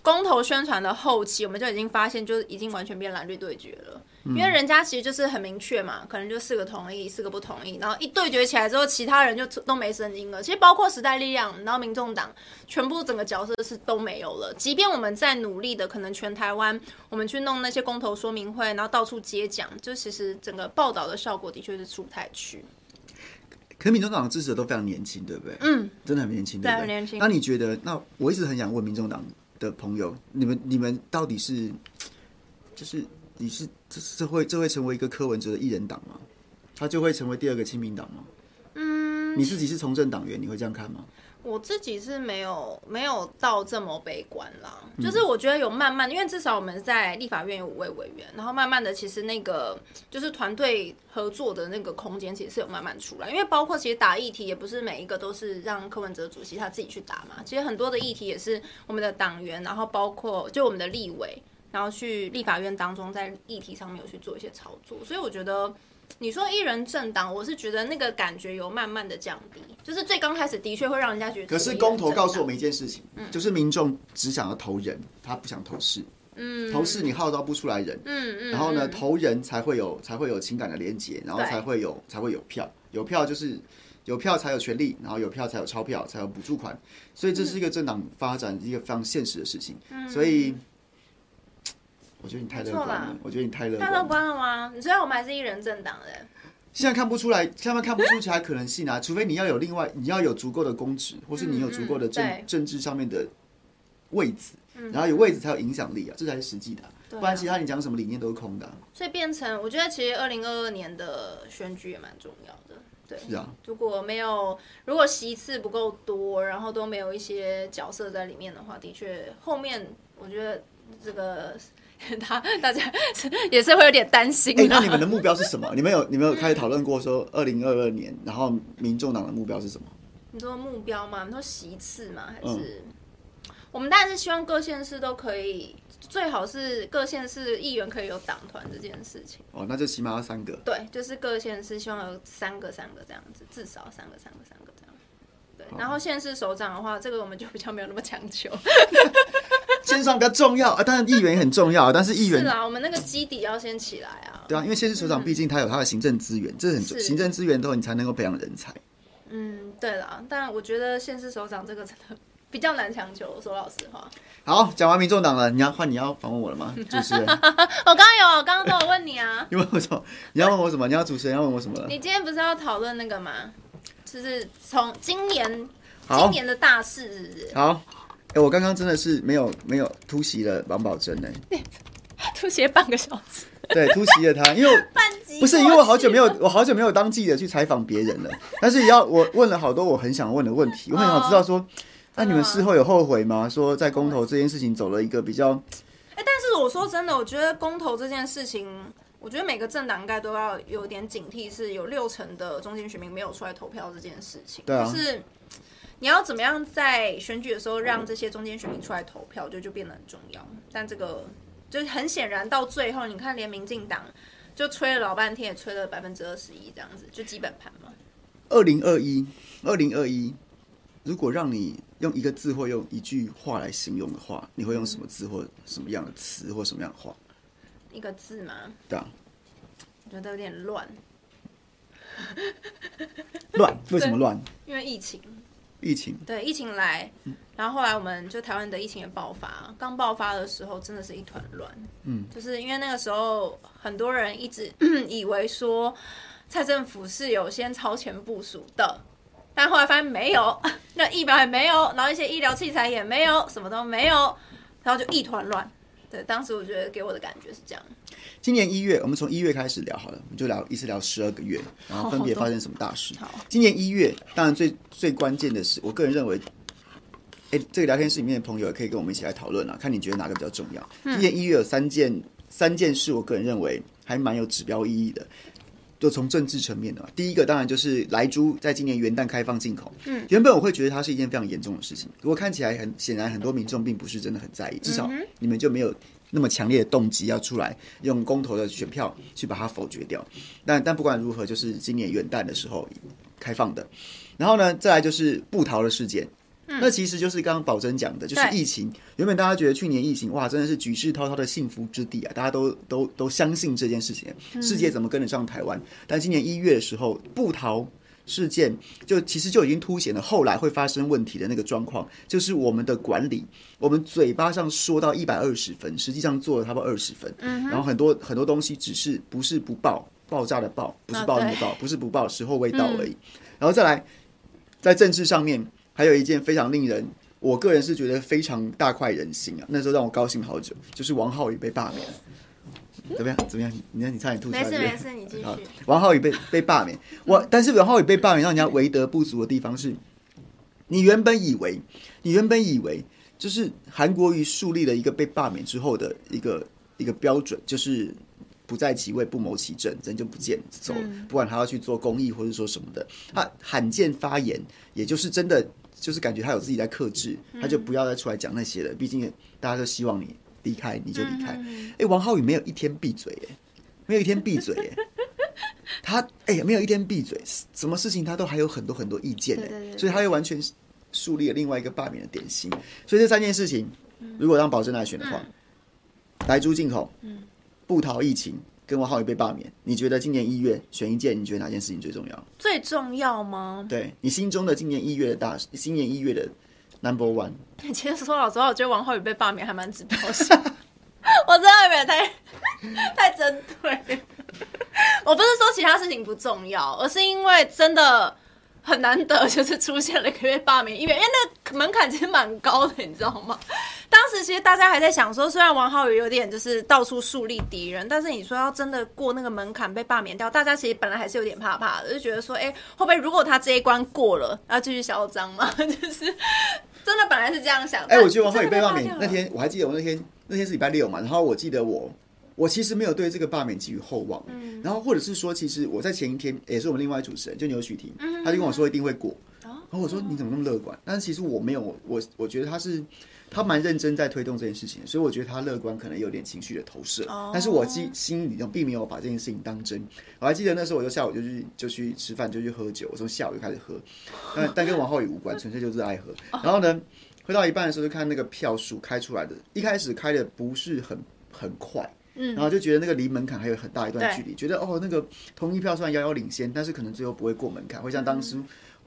[SPEAKER 2] 公投宣传的后期，我们就已经发现，就已经完全变蓝绿对决了。因为人家其实就是很明确嘛，可能就四个同意，四个不同意，然后一对决起来之后，其他人就都没声音了。其实包括时代力量，然后民众党，全部整个角色是都没有了。即便我们在努力的，可能全台湾我们去弄那些公投说明会，然后到处接讲，就其实整个报道的效果的确是出不太去。
[SPEAKER 1] 可是民众党的支持者都非常年轻，对不对？嗯，真的很年轻，对不对？年轻。那你觉得？那我一直很想问民众党。的朋友，你们你们到底是，就是你是这这会这会成为一个柯文哲的艺人党吗？他就会成为第二个亲民党吗？嗯，你自己是从政党员，你会这样看吗？
[SPEAKER 2] 我自己是没有没有到这么悲观啦，就是我觉得有慢慢，因为至少我们在立法院有五位委员，然后慢慢的，其实那个就是团队合作的那个空间，其实是有慢慢出来。因为包括其实打议题，也不是每一个都是让柯文哲主席他自己去打嘛，其实很多的议题也是我们的党员，然后包括就我们的立委，然后去立法院当中在议题上面有去做一些操作，所以我觉得。你说一人政党，我是觉得那个感觉有慢慢的降低，就是最刚开始的确会让人家觉得。
[SPEAKER 1] 可是公投告诉我们一件事情，嗯、就是民众只想要投人，他不想投事。嗯，投事你号召不出来人。嗯嗯。然后呢，投人才会有才会有情感的连结，然后才会有才会有票，有票就是有票才有权利，然后有票才有钞票，才有补助款，所以这是一个政党发展一个非常现实的事情。嗯、所以。我觉得你太乐观了。我觉得你太乐观。太乐
[SPEAKER 2] 观了吗？你知道我们还是一人政党的。
[SPEAKER 1] 现在看不出来，现在看不出其他可能性啊！除非你要有另外，你要有足够的公职，或是你有足够的政、政治上面的位置，然后有位置才有影响力啊，这才是实际的、啊。不然其他你讲什么理念都是空的、啊。
[SPEAKER 2] 所以变成，我觉得其实二零二二年的选举也蛮重要的。对，是啊。如果没有，如果席次不够多，然后都没有一些角色在里面的话，的确后面我觉得这个。他大家也是会有点担心。
[SPEAKER 1] 哎、欸，那你们的目标是什么？你们有你们有开始讨论过说，二零二二年，然后民众党的目标是什么？
[SPEAKER 2] 你说目标吗？你说席次吗？还是、嗯、我们当然是希望各县市都可以，最好是各县市议员可以有党团这件事情。
[SPEAKER 1] 哦，那就起码要三个。
[SPEAKER 2] 对，就是各县市希望有三个、三个这样子，至少三个、三个、三个这样。对，然后县市首长的话，这个我们就比较没有那么强求。
[SPEAKER 1] 先上比较重要啊，当然议员也很重要，但是议员
[SPEAKER 2] 是啊，我们那个基底要先起来啊。
[SPEAKER 1] 对啊，因为县市首长毕竟他有他的行政资源，嗯、这很重，行政资源都你才能够培养人才。
[SPEAKER 2] 嗯，对了，但我觉得县市首长这个真的比较难强求，说老实话。
[SPEAKER 1] 好，讲完民众党了，你要换你要访问我了吗？主持人，
[SPEAKER 2] 我刚刚有，刚刚都有问你啊。
[SPEAKER 1] 你问我什么？你要问我什么？你要主持人要问我什么？
[SPEAKER 2] 你今天不是要讨论那个吗？就是从今年今年的大事是不是？
[SPEAKER 1] 好。哎、欸，我刚刚真的是没有没有突袭了王宝珍呢，
[SPEAKER 2] 突袭了半个小时。
[SPEAKER 1] 对，突袭了他，因为 不是因为我好久没有我好久没有当记者去采访别人了，但是也要我问了好多我很想问的问题，我很想知道说，那、你们事后有后悔吗？说在公投这件事情走了一个比较……
[SPEAKER 2] 哎、欸，但是我说真的，我觉得公投这件事情，我觉得每个政党应该都要有点警惕，是有六成的中间选民没有出来投票这件事情，对啊，就是。你要怎么样在选举的时候让这些中间选民出来投票，就就变得很重要。但这个就是很显然，到最后你看，连民进党就吹了老半天，也吹了百分之二十一，这样子就基本盘嘛。
[SPEAKER 1] 二零二一，二零二一，如果让你用一个字或用一句话来形容的话，你会用什么字或什么样的词或什么样的话？
[SPEAKER 2] 一个字吗？
[SPEAKER 1] 对啊，
[SPEAKER 2] 我觉得有点乱。
[SPEAKER 1] 乱？为什么乱？
[SPEAKER 2] 因为疫情。
[SPEAKER 1] 疫情
[SPEAKER 2] 对疫情来，然后后来我们就台湾的疫情也爆发。刚爆发的时候，真的是一团乱。嗯，就是因为那个时候很多人一直 以为说蔡政府是有先超前部署的，但后来发现没有，那疫苗也没有，然后一些医疗器材也没有，什么都没有，然后就一团乱。对，当时我觉得给我的感觉是这样。
[SPEAKER 1] 今年一月，我们从一月开始聊好了，我们就聊一次聊十二个月，然后分别发生什么大事。
[SPEAKER 2] 好，
[SPEAKER 1] 今年一月，当然最最关键的是，我个人认为，哎，这个聊天室里面的朋友也可以跟我们一起来讨论啊，看你觉得哪个比较重要。今年一月有三件三件事，我个人认为还蛮有指标意义的。就从政治层面的，第一个当然就是莱猪在今年元旦开放进口。嗯，原本我会觉得它是一件非常严重的事情，不过看起来很显然，很多民众并不是真的很在意，至少你们就没有那么强烈的动机要出来用公投的选票去把它否决掉。但但不管如何，就是今年元旦的时候开放的。然后呢，再来就是布桃的事件。那其实就是刚刚宝珍讲的，就是疫情。原本大家觉得去年疫情哇，真的是举世滔滔的幸福之地啊，大家都都都相信这件事情，世界怎么跟得上台湾？但今年一月的时候，布桃事件就其实就已经凸显了后来会发生问题的那个状况，就是我们的管理，我们嘴巴上说到一百二十分，实际上做了差不多二十分，然后很多很多东西只是不是不报，爆炸的爆，不是报应的爆，不是不报，时候未到而已。然后再来，在政治上面。还有一件非常令人，我个人是觉得非常大快人心啊！那时候让我高兴好久，就是王浩宇被罢免，怎么样？怎么样？你看，你差点吐出来。
[SPEAKER 2] 没事没事，你继续。
[SPEAKER 1] 王浩宇被被罢免，我但是王浩宇被罢免，让人家为德不足的地方是，你原本以为，你原本以为，就是韩国瑜树立了一个被罢免之后的一个一个标准，就是不在其位不谋其政，人就不见走了，不管他要去做公益或者说什么的，他罕见发言，也就是真的。就是感觉他有自己在克制，他就不要再出来讲那些了。毕竟大家都希望你离开，你就离开。哎、欸，王浩宇没有一天闭嘴，哎，没有一天闭嘴，哎，他哎、欸，没有一天闭嘴，什么事情他都还有很多很多意见，哎，所以他又完全树立了另外一个罢免的典型。所以这三件事情，如果让保证来选的话，莱猪进口，嗯，不逃疫情。跟王浩宇被罢免，你觉得今年一月选一件，你觉得哪件事情最重要？
[SPEAKER 2] 最重要吗？
[SPEAKER 1] 对你心中的今年一月的大，今年一月的 number one。
[SPEAKER 2] 其实说老实话，我觉得王浩宇被罢免还蛮指标性。我真的有点太 太针对。我不是说其他事情不重要，而是因为真的很难得，就是出现了一个被罢免议员，因为那个门槛其实蛮高的，你知道吗？当时其实大家还在想说，虽然王浩宇有点就是到处树立敌人，但是你说要真的过那个门槛被罢免掉，大家其实本来还是有点怕怕的，就觉得说，哎、欸，会不会如果他这一关过了，要继续嚣张嘛？就是真的本来是这样想。哎、
[SPEAKER 1] 欸，我觉得王浩宇被罢免那天，我还记得我那天那天是礼拜六嘛，然后我记得我我其实没有对这个罢免寄予厚望，嗯，然后或者是说，其实我在前一天也是我们另外主持人就牛许婷，他就跟我说一定会过，然后我说你怎么那么乐观？但是其实我没有，我我觉得他是。他蛮认真在推动这件事情，所以我觉得他乐观可能有点情绪的投射。Oh. 但是我记心里头并没有把这件事情当真。我还记得那时候，我就下午就去就去吃饭，就去喝酒。我从下午就开始喝，但但跟王浩宇无关，纯粹就是爱喝。然后呢，喝到一半的时候就看那个票数开出来的，一开始开的不是很很快，嗯，然后就觉得那个离门槛还有很大一段距离，觉得哦那个同一票虽然遥遥领先，但是可能最后不会过门槛，会像当时。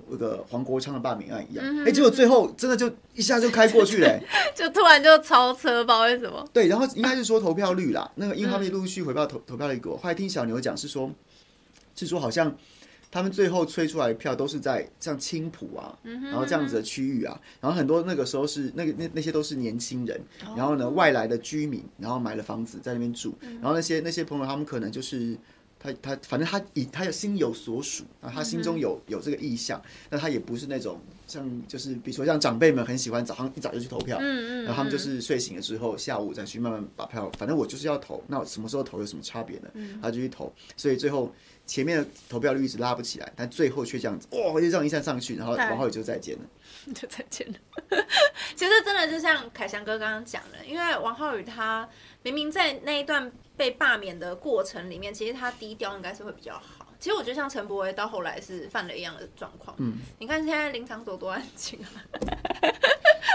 [SPEAKER 1] 那个黄国昌的罢免案一样，哎、嗯欸，结果最后真的就一下就开过去了，
[SPEAKER 2] 就突然就超车，不知道为什么。
[SPEAKER 1] 对，然后应该是说投票率啦，那个因为他们陆续回报投投票率给我，后来听小牛讲是说，是说好像他们最后吹出来的票都是在像青浦啊，然后这样子的区域啊，然后很多那个时候是那个那那些都是年轻人，然后呢外来的居民，然后买了房子在那边住，然后那些那些朋友他们可能就是。他他反正他以他有心有所属啊，他心中有有这个意向，那他也不是那种像就是比如说像长辈们很喜欢早上一早就去投票，嗯嗯，然后他们就是睡醒了之后下午再去慢慢把票，反正我就是要投，那我什么时候投有什么差别呢？他就去投，所以最后前面的投票率一直拉不起来，但最后却这样子，哇，就这样一下上去，然后王浩宇就再见了，
[SPEAKER 2] 就再见了。其实真的就像凯翔哥刚刚讲的，因为王浩宇他明明在那一段。被罢免的过程里面，其实他低调应该是会比较好。其实我觉得像陈柏惟到后来是犯了一样的状况。嗯，你看现在林昶佐多安静啊，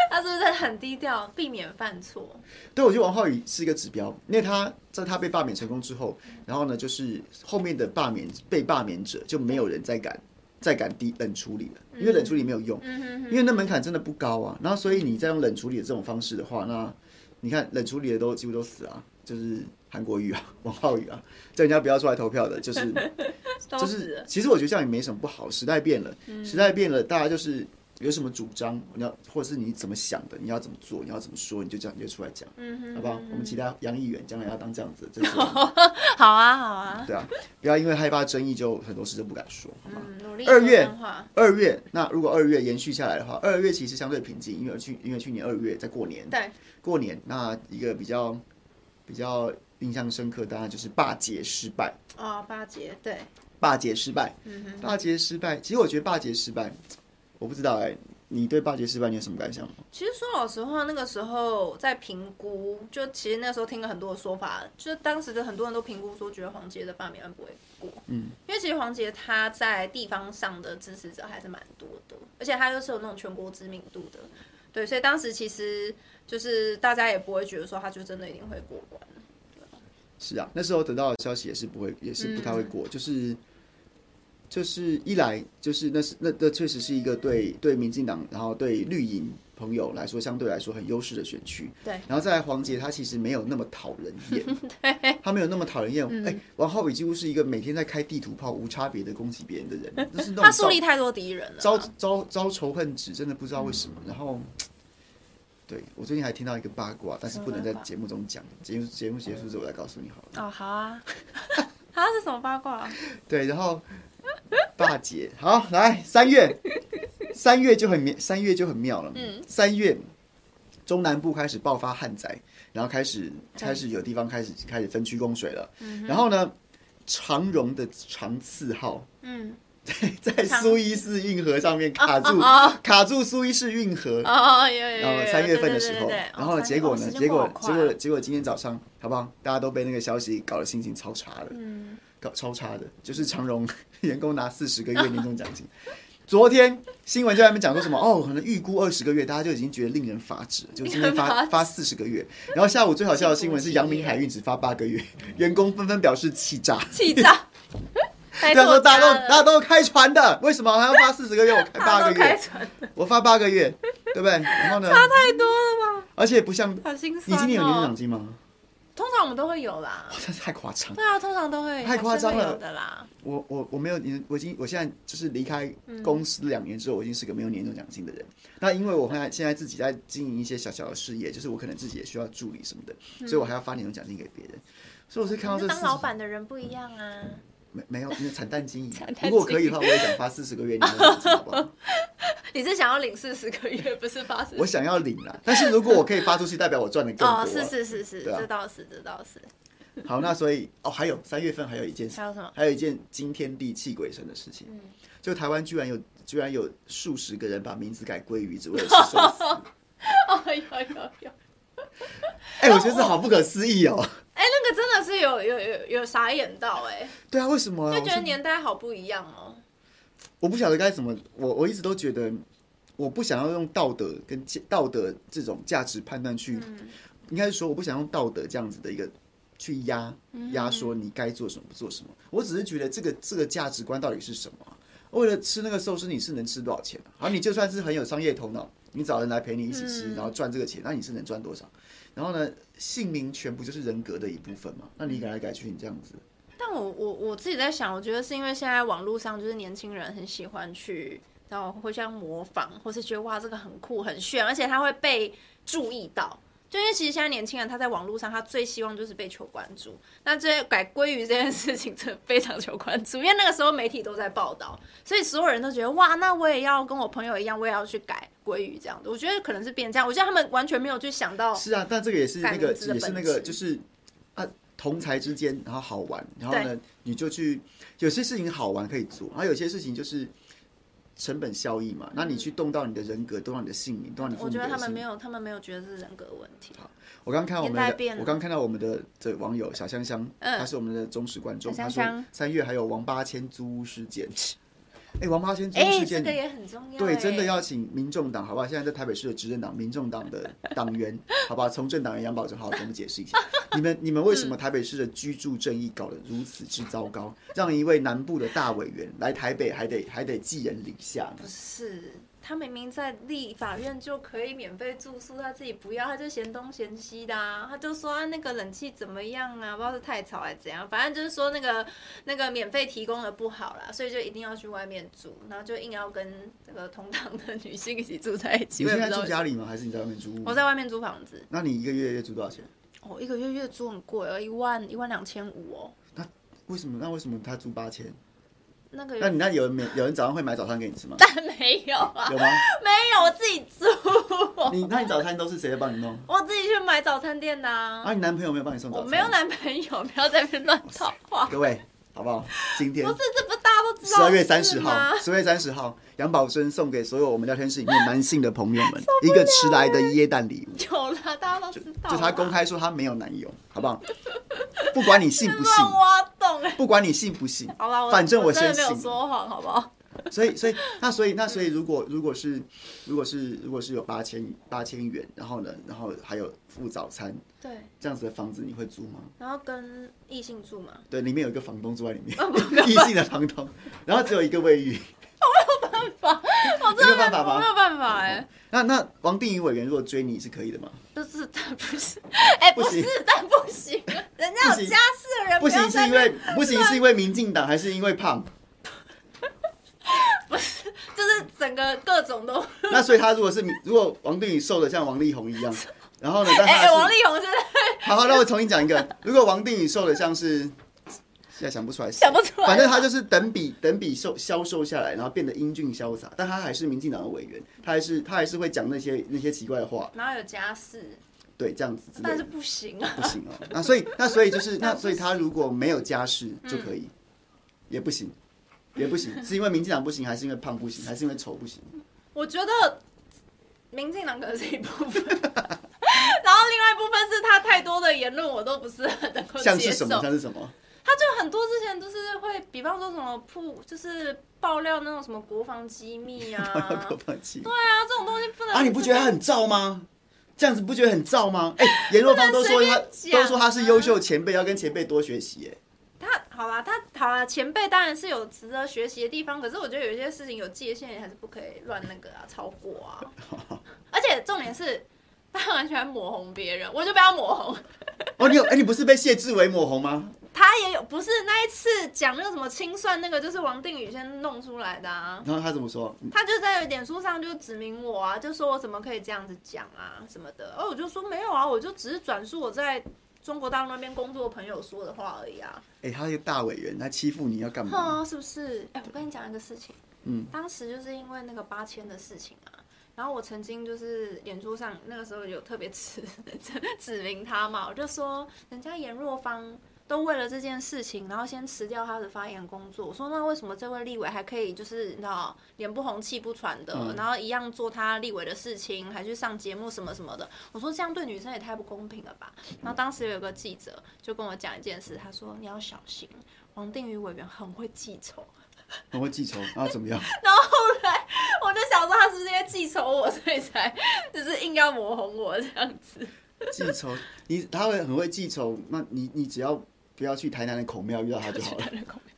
[SPEAKER 2] 他是不是很低调，避免犯错？
[SPEAKER 1] 对，我觉得王浩宇是一个指标，因为他在他被罢免成功之后，然后呢，就是后面的罢免被罢免者就没有人再敢再敢低冷处理了，因为冷处理没有用，因为那门槛真的不高啊。然后所以你再用冷处理的这种方式的话，那你看冷处理的都几乎都死啊，就是。韩国瑜啊，王浩宇啊，叫人家不要出来投票的，就是 就是其实我觉得这样也没什么不好，时代变了，时代变了，大家就是。有什么主张，你要或者是你怎么想的，你要怎么做，你要怎么说，你就这样你就出来讲，好不好？我们其他杨议员将来要当这样子，的。
[SPEAKER 2] 好啊，好啊，
[SPEAKER 1] 对啊，不要因为害怕争议就很多事都不敢说，好吗？嗯，努力。二月，二月，那如果二月延续下来的话，二月其实相对平静，因为去因为去年二月在过年，
[SPEAKER 2] 对，
[SPEAKER 1] 过年那一个比较比较印象深刻，当然就是霸捷失败
[SPEAKER 2] 哦，霸捷对，
[SPEAKER 1] 霸捷失败，嗯哼，霸捷失败，其实我觉得霸捷失败。我不知道哎、欸，你对霸捷失败你有什么感想吗？
[SPEAKER 2] 其实说老实话，那个时候在评估，就其实那时候听了很多的说法，就是当时的很多人都评估说，觉得黄杰的罢免案不会过。嗯，因为其实黄杰他在地方上的支持者还是蛮多的，而且他又是有那种全国知名度的，对，所以当时其实就是大家也不会觉得说他就真的一定会过关。
[SPEAKER 1] 是啊，那时候得到的消息也是不会，也是不太会过，嗯、就是。就是一来就是那是那那确实是一个对对民进党，然后对绿营朋友来说相对来说很优势的选区。
[SPEAKER 2] 对，
[SPEAKER 1] 然后再来黄杰，他其实没有那么讨人 厌。
[SPEAKER 2] 对，
[SPEAKER 1] 他没有那么讨人厌。哎、嗯，王浩宇几乎是一个每天在开地图炮、无差别的攻击别人的人。就是那种
[SPEAKER 2] 他树立太多敌人了，
[SPEAKER 1] 招招招仇恨值，真的不知道为什么。嗯、然后，对我最近还听到一个八卦，但是不能在节目中讲。节目节目结束之后我再告诉你好了。
[SPEAKER 2] 哦，好啊。他是什么八卦？
[SPEAKER 1] 对，然后。大姐，好，来三月，三月就很妙，三月就很妙了。嗯，三月中南部开始爆发旱灾，然后开始开始有地方开始开始分区供水了。嗯，然后呢，长荣的长次号，嗯，在 在苏伊士运河上面卡住，卡住苏伊士运河。哦，有有有。然后三月份的时候，然后结果呢？结果结果结果今天早上，好不好？大家都被那个消息搞得心情超差的。嗯。搞超差的，就是长荣 员工拿四十个月年终奖金。昨天新闻就在那边讲说什么哦，可能预估二十个月，大家就已经觉得令人发指，就今天发发四十个月。然后下午最好笑的新闻是阳明海运只发八个月，员工纷纷表示气炸，
[SPEAKER 2] 气炸。
[SPEAKER 1] 对啊，说大家都大家都开船的，为什么还要发四十个月？我开八个月，我发八个月，对不对？然后呢？
[SPEAKER 2] 差太多了吧？
[SPEAKER 1] 而且不像，你今年有年终奖金吗？
[SPEAKER 2] 通常我们都会有啦，
[SPEAKER 1] 真是太夸张。
[SPEAKER 2] 对啊，通常都会，
[SPEAKER 1] 太夸张了
[SPEAKER 2] 的啦。
[SPEAKER 1] 我我我没有年，我已经我现在就是离开公司两年之后，我已经是个没有年终奖金的人。那因为我现在现在自己在经营一些小小的事业，就是我可能自己也需要助理什么的，所以我还要发年终奖金给别人。所以我是看到这当
[SPEAKER 2] 老板的人不一样啊。
[SPEAKER 1] 没没有，因为惨淡经营。如果可以的话，我也想发四十个月年终奖金，好不好？
[SPEAKER 2] 你是想要领四十个月，不是发四十？
[SPEAKER 1] 我想要领啦，但是如果我可以发出去，代表我赚的更多。
[SPEAKER 2] 哦，是是是是，这倒是这倒是。
[SPEAKER 1] 好，那所以哦，还有三月份还有一件事，
[SPEAKER 2] 还有什么？
[SPEAKER 1] 还有一件惊天地泣鬼神的事情，嗯、就台湾居然有居然有数十个人把名字改鲑鱼，只为了吃寿司。
[SPEAKER 2] 哦，有有有。
[SPEAKER 1] 哎、欸，我觉得这好不可思议哦。
[SPEAKER 2] 哎、欸，那个真的是有有有有傻眼到哎、欸。
[SPEAKER 1] 对啊，为什么、啊？
[SPEAKER 2] 就觉得年代好不一样哦。
[SPEAKER 1] 我不晓得该怎么，我我一直都觉得，我不想要用道德跟道德这种价值判断去，嗯、应该是说，我不想用道德这样子的一个。去压压缩你该做什么不做什么，我只是觉得这个这个价值观到底是什么、啊？为了吃那个寿司，你是能吃多少钱、啊？好，你就算是很有商业头脑，你找人来陪你一起吃，然后赚这个钱，那你是能赚多少？然后呢，姓名全部就是人格的一部分嘛？那你改来改去，你这样子。
[SPEAKER 2] 但我我我自己在想，我觉得是因为现在网络上就是年轻人很喜欢去，然后互相模仿，或是觉得哇这个很酷很炫，而且他会被注意到。就因为其实现在年轻人他在网络上，他最希望就是被求关注。那这改鲑鱼这件事情，真的非常求关注，因为那个时候媒体都在报道，所以所有人都觉得哇，那我也要跟我朋友一样，我也要去改鲑鱼这样的。我觉得可能是变这样，我觉得他们完全没有去想到。是
[SPEAKER 1] 啊，但这个也是那个也是那个就是啊，同才之间然后好玩，然后呢你就去有些事情好玩可以做，然后有些事情就是。成本效益嘛，那你去动到你的人格，动到你的姓名，动到你的。我觉得他们没有，
[SPEAKER 2] 他们没有觉得是人格问题。
[SPEAKER 1] 好，我刚看到我们的，我刚看到我们的这网友小香香，嗯、他是我们的忠实观众。香香他说三月还有王八千租屋事件。哎、欸，王八仙这件事件，
[SPEAKER 2] 这个也很重要。
[SPEAKER 1] 对，真的要请民众党，好不好？现在在台北市的执政党，民众党的党员，好不好？从政党员杨宝珍，好好给我们解释一下。你们你们为什么台北市的居住正义搞得如此之糟糕？让一位南部的大委员来台北还得还得寄人篱下呢？
[SPEAKER 2] 不是。他明明在立法院就可以免费住宿，他自己不要，他就嫌东嫌西的啊。他就说啊，那个冷气怎么样啊？不知道是太吵还是怎样，反正就是说那个那个免费提供的不好啦，所以就一定要去外面住，然后就硬要跟这个同党的女性一起住在一起。
[SPEAKER 1] 你现在住家里吗？还是你在外面租？
[SPEAKER 2] 我在外面租房子。
[SPEAKER 1] 那你一个月月租多少钱？
[SPEAKER 2] 哦，一个月月租很贵哦，一万一万两千五哦。
[SPEAKER 1] 那为什么？那为什么他租八千？
[SPEAKER 2] 那个，
[SPEAKER 1] 那你那有人有人早上会买早餐给你吃吗？
[SPEAKER 2] 但没有啊。
[SPEAKER 1] 有吗？
[SPEAKER 2] 没有，我自己做。
[SPEAKER 1] 你那你早餐都是谁在帮你弄？
[SPEAKER 2] 我自己去买早餐店的啊。
[SPEAKER 1] 啊，你男朋友没有帮你送早餐？
[SPEAKER 2] 我没有男朋友，不要在那边乱套话。
[SPEAKER 1] 各位。好不好？今天
[SPEAKER 2] 不是，这不大家都知道。
[SPEAKER 1] 十二月三十号，十二月三十号，杨宝生送给所有我们聊天室里面男性的朋友们一个迟来的椰蛋礼物。
[SPEAKER 2] 有了，大家都知道。
[SPEAKER 1] 就他公开说他没有男友，好不好？不管你信不信，不管你信不信，
[SPEAKER 2] 好吧，
[SPEAKER 1] 反正我先信。
[SPEAKER 2] 没有说谎，好不好？
[SPEAKER 1] 所以，所以，那所以，那所以，如果如果是，如果是，如果是有八千八千元，然后呢，然后还有付早餐，
[SPEAKER 2] 对，
[SPEAKER 1] 这样子的房子你会租吗？
[SPEAKER 2] 然后跟异性住吗？
[SPEAKER 1] 对，里面有一个房东住在里面，异性的房东，然后只有一个卫浴。
[SPEAKER 2] 我没有办法，我真的没有办法吗？我没有办法哎。
[SPEAKER 1] 那那王定宇委员如果追你是可以的吗？
[SPEAKER 2] 不是，但不是，哎，不是，但不行，人家有家室的人
[SPEAKER 1] 不行，是因为不行，是因为民进党还是因为胖？
[SPEAKER 2] 不是，就是整个各种都。
[SPEAKER 1] 那所以他如果是如果王定宇瘦的像王力宏一样，然后呢？
[SPEAKER 2] 哎，王力宏现在。
[SPEAKER 1] 好好，那我重新讲一个。如果王定宇瘦的像是，现在想不出来，
[SPEAKER 2] 想不出来。
[SPEAKER 1] 反正他就是等比等比瘦消瘦下来，然后变得英俊潇洒，但他还是民进党的委员，他还是他还是会讲那些那些奇怪的话。
[SPEAKER 2] 然后有家世。
[SPEAKER 1] 对，这样子。
[SPEAKER 2] 但是不行啊，
[SPEAKER 1] 不行啊。那所以那所以就是 那所以他如果没有家世就可以，也不行。也不行，是因为民进党不行，还是因为胖不行，还是因为丑不行？
[SPEAKER 2] 我觉得民进党可能是一部分，然后另外一部分是他太多的言论，我都不是很能够接受。
[SPEAKER 1] 像是什么？像是什么？
[SPEAKER 2] 他就很多之前都是会，比方说什么铺，就是爆料那种什么国防机密啊，
[SPEAKER 1] 国防机密。
[SPEAKER 2] 对啊，这种东西不能
[SPEAKER 1] 啊！你不觉得他很燥吗？这样子不觉得很燥吗？哎、欸，颜若芳都说他都说他是优秀前辈，要跟前辈多学习。哎。
[SPEAKER 2] 他好啦，他好啦，前辈当然是有值得学习的地方，可是我觉得有一些事情有界限，还是不可以乱那个啊，超过啊。而且重点是，他很喜欢抹红别人，我就不要抹红。
[SPEAKER 1] 哦，你有哎、欸，你不是被谢志伟抹红吗？
[SPEAKER 2] 他也有，不是那一次讲那个什么清算那个，就是王定宇先弄出来的啊。
[SPEAKER 1] 然后他怎么说？
[SPEAKER 2] 他就在脸书上就指明我啊，就说我怎么可以这样子讲啊什么的。哦，我就说没有啊，我就只是转述我在。中国大陆那边工作的朋友说的话而已啊！
[SPEAKER 1] 哎、欸，他一个大委员，他欺负你要干嘛？
[SPEAKER 2] 啊，是不是？哎、欸，我跟你讲一个事情，嗯，当时就是因为那个八千的事情啊，然后我曾经就是脸书上那个时候有特别指 指明他嘛，我就说人家颜若芳。都为了这件事情，然后先辞掉他的发言工作。我说那为什么这位立委还可以，就是你知道脸不红气不喘的，嗯、然后一样做他立委的事情，还去上节目什么什么的？我说这样对女生也太不公平了吧。然后当时有个记者就跟我讲一件事，他说你要小心，王定宇委员很会记仇，
[SPEAKER 1] 很会记仇，然 后怎么样？
[SPEAKER 2] 然后后来我就想说他是不是因为记仇我，所以才就是硬要抹红我这样子。
[SPEAKER 1] 记仇，你他会很会记仇，那你你只要。不要去台南的孔庙遇到他就好了，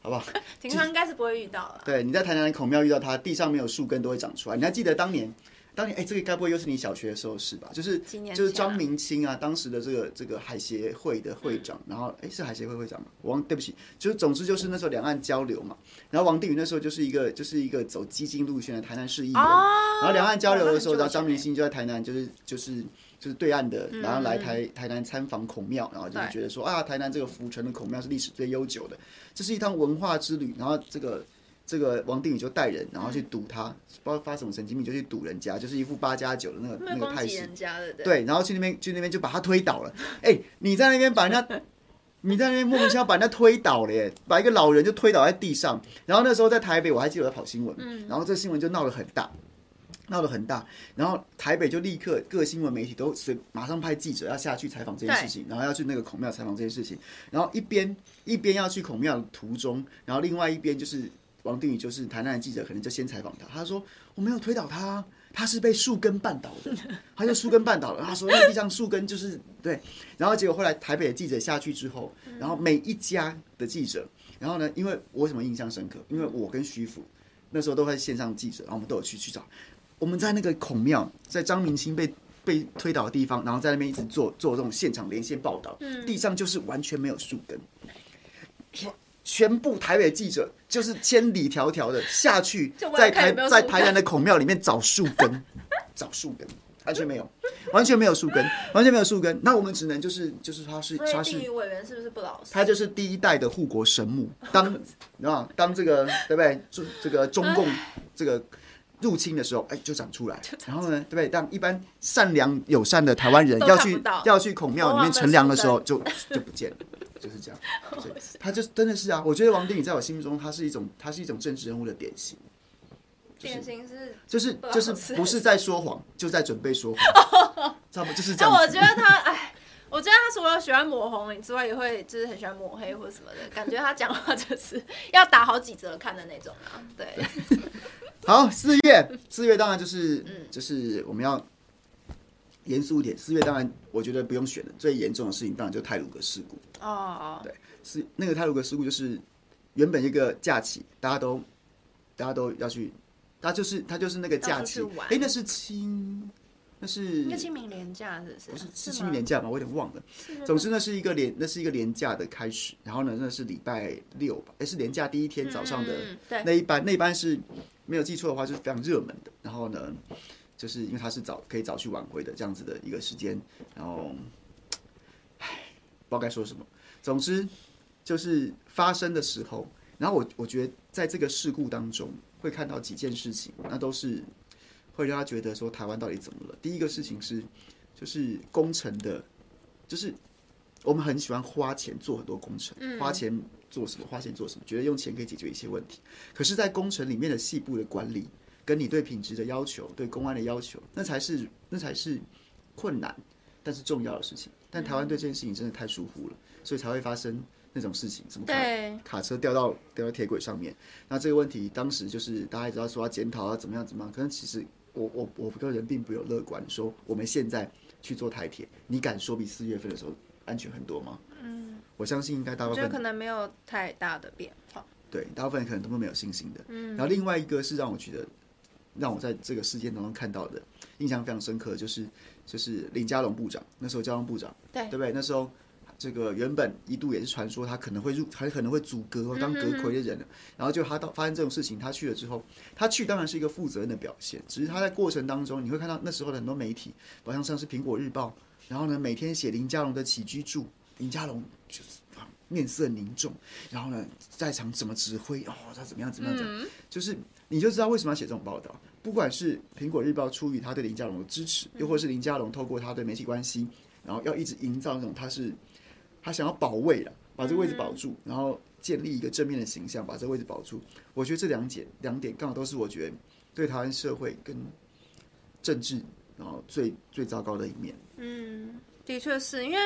[SPEAKER 1] 好不好？
[SPEAKER 2] 平常应该是不会遇到了。
[SPEAKER 1] 对，你在台南的孔庙遇到他，地上没有树根都会长出来。你还记得当年，当年哎，这个该不会又是你小学的时候是吧？就是就是张明清啊，当时的这个这个海协会的会长，然后哎是海协会会长吗？我忘，对不起，就是总之就是那时候两岸交流嘛。然后王定宇那时候就是一个就是一个走激进路线的台南市议员，然后两岸交流的时候，然后张明清就在台南就是就是。就是对岸的，然后来台台南参访孔庙，然后就是觉得说啊，台南这个福城的孔庙是历史最悠久的，这是一趟文化之旅。然后这个这个王定宇就带人，然后去堵他，不知道发什么神经病，就去堵人家，就是一副八加九的那个那个态势。对，然后去那边去那边就把他推倒了。哎，你在那边把人家，你在那边莫名其妙把人家推倒了耶，把一个老人就推倒在地上。然后那时候在台北，我还记得我在跑新闻，然后这新闻就闹得很大。闹得很大，然后台北就立刻各新闻媒体都随马上派记者要下去采访这件事情，然后要去那个孔庙采访这件事情，然后一边一边要去孔庙的途中，然后另外一边就是王定宇，就是台南的记者，可能就先采访他，他说我没有推倒他，他是被树根绊倒的，他就树根绊倒了，他说那地上树根就是对，然后结果后来台北的记者下去之后，然后每一家的记者，然后呢，因为我为什么印象深刻？因为我跟徐福那时候都在线上记者，然后我们都有去去找。我们在那个孔庙，在张明清被被推倒的地方，然后在那边一直做做这种现场连线报道，嗯，地上就是完全没有树根，全部台北记者就是千里迢迢的下去，在台在台南的孔庙里面找树根，找树根。完全没有，完全没有树根，完全没有树根。那我们只能就是就是他是他是。
[SPEAKER 2] 地委员是不是不老实？
[SPEAKER 1] 他就是第一代的护国神木。当啊当这个对不对？这这个中共这个入侵的时候，哎，就长出来。然后呢，对不对？当一般善良友善的台湾人 要去要去孔庙里面乘凉的时候，就就不见了，就是这样。所以他就真的是啊，我觉得王定宇在我心目中，他是一种他是一种政治人物的典型。
[SPEAKER 2] 典型是
[SPEAKER 1] 就是就是不是在说谎，就在准备说谎，差不多就是这样。
[SPEAKER 2] 我觉得他，哎，我觉得他除了喜欢抹红之外，也会就是很喜欢抹黑或者什么的，感觉他讲话就是要打好几折看的那种啊。对，
[SPEAKER 1] 好，四月，四月当然就是，嗯，就是我们要严肃一点。四月当然，我觉得不用选了。最严重的事情当然就泰鲁格事故。哦，对，是那个泰鲁格事故，就是原本一个假期，大家都大家都要去。他就是他就是那个假期，哎、欸，那是清，那是
[SPEAKER 2] 那清明廉假是不是？
[SPEAKER 1] 不是是清明廉假吗？我有点忘了。总之那是一个连那是一个廉假的开始，然后呢，那是礼拜六吧？哎、欸，是廉假第一天早上的那一班，嗯、那一班是没有记错的话，就是非常热门的。然后呢，就是因为他是早可以早去晚回的这样子的一个时间，然后，唉，不知道该说什么。总之就是发生的时候，然后我我觉得在这个事故当中。会看到几件事情，那都是会让他觉得说台湾到底怎么了。第一个事情是，就是工程的，就是我们很喜欢花钱做很多工程，花钱做什么？花钱做什么？觉得用钱可以解决一些问题。可是，在工程里面的细部的管理，跟你对品质的要求、对公安的要求，那才是那才是困难但是重要的事情。但台湾对这件事情真的太疏忽了，所以才会发生。那种事情，什么卡对卡车掉到掉到铁轨上面，那这个问题当时就是大家也知道说要检讨啊，怎么样怎么样。可能其实我我我个人并不有乐观，说我们现在去做台铁，你敢说比四月份的时候安全很多吗？嗯，我相信应该大部分我觉得
[SPEAKER 2] 可能没有太大的变化。
[SPEAKER 1] 对，大部分人可能都是没有信心的。嗯，然后另外一个是让我觉得让我在这个事件当中看到的印象非常深刻，就是就是林佳龙部长那时候交通部长，对对不对？那时候。这个原本一度也是传说他可能会入，还可能会阻隔当阁揆的人，然后就他到发生这种事情，他去了之后，他去当然是一个负责任的表现，只是他在过程当中，你会看到那时候的很多媒体，好像像是苹果日报，然后呢每天写林佳龙的起居注，林佳龙就是面色凝重，然后呢在场怎么指挥哦，他怎么样怎么样讲，就是你就知道为什么要写这种报道，不管是苹果日报出于他对林佳龙的支持，又或是林佳龙透过他对媒体关系，然后要一直营造那种他是。他想要保卫了，把这个位置保住，然后建立一个正面的形象，把这个位置保住。我觉得这两点两点刚好都是我觉得对台湾社会跟政治，然后最最糟糕的一面。
[SPEAKER 2] 嗯，的确是因为，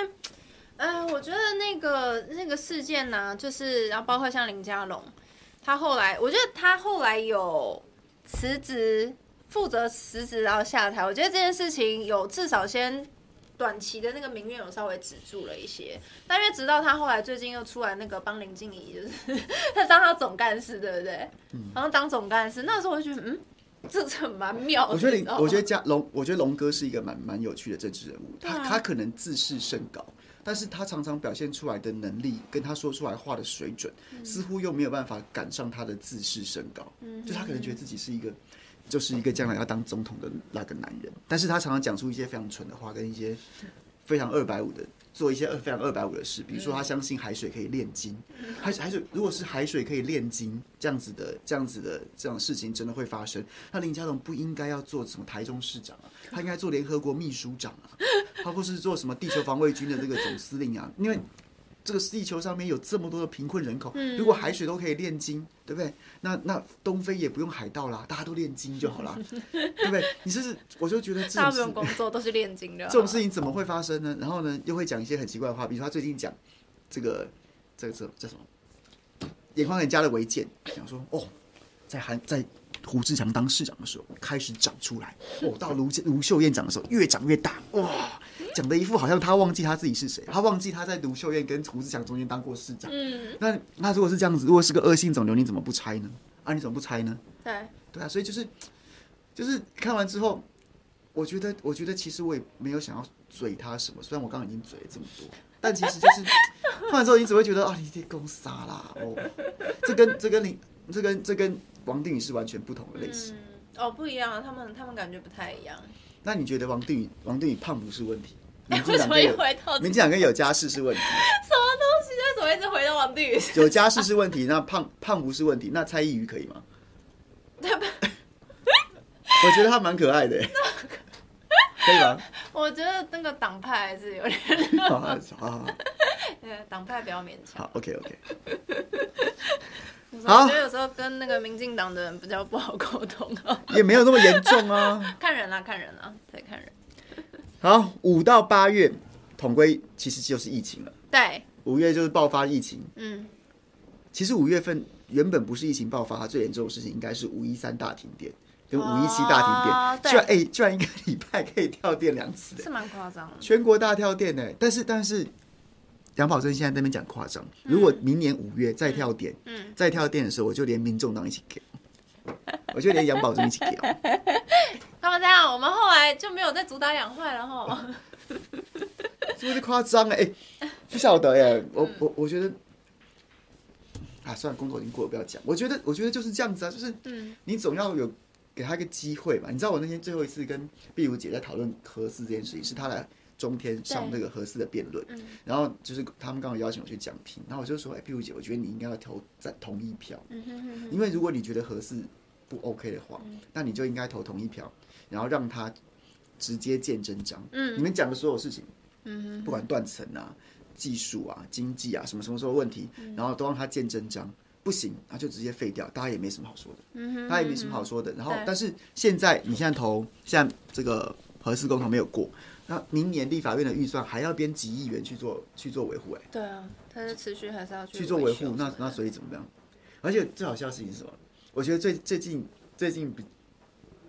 [SPEAKER 2] 呃，我觉得那个那个事件呢、啊，就是然后包括像林佳龙，他后来，我觉得他后来有辞职，负责辞职然后下台。我觉得这件事情有至少先。短期的那个民怨有稍微止住了一些，但因为直到他后来最近又出来那个帮林静怡，就是他 当他总干事，对不对？嗯，然后当总干事，那时候我就觉得，嗯，这这蛮妙的。
[SPEAKER 1] 我觉得林，我觉得嘉龙，我觉得龙哥是一个蛮蛮有趣的政治人物。他他可能自视甚高，但是他常常表现出来的能力，跟他说出来话的水准，似乎又没有办法赶上他的自视甚高。嗯，就他可能觉得自己是一个。就是一个将来要当总统的那个男人，但是他常常讲出一些非常蠢的话，跟一些非常二百五的，做一些非常二百五的事，比如说他相信海水可以炼金，海海水如果是海水可以炼金这样子的这样子的这样的事情真的会发生，那林佳龙不应该要做什么台中市长啊，他应该做联合国秘书长啊，包括是做什么地球防卫军的这个总司令啊，因为。这个地球上面有这么多的贫困人口，如果海水都可以炼金，对不对？那那东非也不用海盗啦，大家都炼金就好了，对不对？你是不是我就觉得这种
[SPEAKER 2] 不用工作都是炼金的，
[SPEAKER 1] 这种事情怎么会发生呢？然后呢，又会讲一些很奇怪的话，比如说他最近讲这个这个这叫什么？眼眶很佳的违建，讲说哦，在韩在胡志强当市长的时候开始长出来，哦，到卢卢秀燕长的时候越长越大，哇！讲的一副好像他忘记他自己是谁，他忘记他在卢秀燕跟胡志强中间当过市长。嗯，那那如果是这样子，如果是个恶性肿瘤，你怎么不拆呢？啊，你怎么不拆呢？
[SPEAKER 2] 对，
[SPEAKER 1] 对啊，所以就是就是看完之后，我觉得，我觉得其实我也没有想要嘴他什么，虽然我刚刚已经嘴了这么多，但其实就是看完之后，你只会觉得啊，你这公杀啦哦，这跟这跟你这跟这跟王定宇是完全不同的类型。
[SPEAKER 2] 嗯、哦，不一样，他们他们感觉不太一样。
[SPEAKER 1] 那你觉得王定宇王定宇胖不是问题？民
[SPEAKER 2] 进党跟有
[SPEAKER 1] 民进党跟有家室是问题。
[SPEAKER 2] 什么东西？为什么一直回到王定宇？
[SPEAKER 1] 有家室是问题，那胖胖不是问题，那蔡依瑜可以吗？我觉得他蛮可爱的，可以吗？
[SPEAKER 2] 我觉得那个党派还是有点 好好好，党派比较勉强。
[SPEAKER 1] 好，OK OK。
[SPEAKER 2] 我觉得有时候跟那个民进党的人比较不好沟通啊。
[SPEAKER 1] 也没有那么严重啊。
[SPEAKER 2] 看人啊，看人啊，得看人。
[SPEAKER 1] 好，五到八月统归其实就是疫情了。
[SPEAKER 2] 对，
[SPEAKER 1] 五月就是爆发疫情。
[SPEAKER 2] 嗯，
[SPEAKER 1] 其实五月份原本不是疫情爆发，它最严重的事情应该是五一三大停电。跟五一七大停电，居然哎，居然一个礼拜可以跳电两次，
[SPEAKER 2] 是蛮夸张的。
[SPEAKER 1] 全国大跳电呢，但是但是杨宝珍现在在那边讲夸张。如果明年五月再跳电，嗯，再跳电的时候，我就连民众党一起给，我就连杨宝珍一起给。
[SPEAKER 2] 他们这样，我们后来就没有再主打两坏了哈。
[SPEAKER 1] 是不是夸张哎？不晓得哎，我我我觉得。啊，算了，工作已经过了，不要讲。我觉得，我觉得就是这样子啊，就是，你总要有给他一个机会嘛。你知道我那天最后一次跟碧如姐在讨论合适这件事情，是她来中天上那个合适的辩论，然后就是他们刚好邀请我去讲评，然后我就说，哎，碧如姐，我觉得你应该要投在同意票，因为如果你觉得合适不 OK 的话，那你就应该投同意票，然后让他直接见真章。嗯，你们讲的所有事情，嗯，不管断层啊。技术啊，经济啊，什么什么时候问题，然后都让他见真章，不行，他就直接废掉，大家也没什么好说的，嗯哼，他也没什么好说的。然后，但是现在你现在投，现在这个核四公投没有过，那明年立法院的预算还要编几亿元去做去做维护，哎，
[SPEAKER 2] 对啊，它是持续还是要去
[SPEAKER 1] 去做维护？那那所以怎么样？而且最好笑的事情是什么？我觉得最最近最近比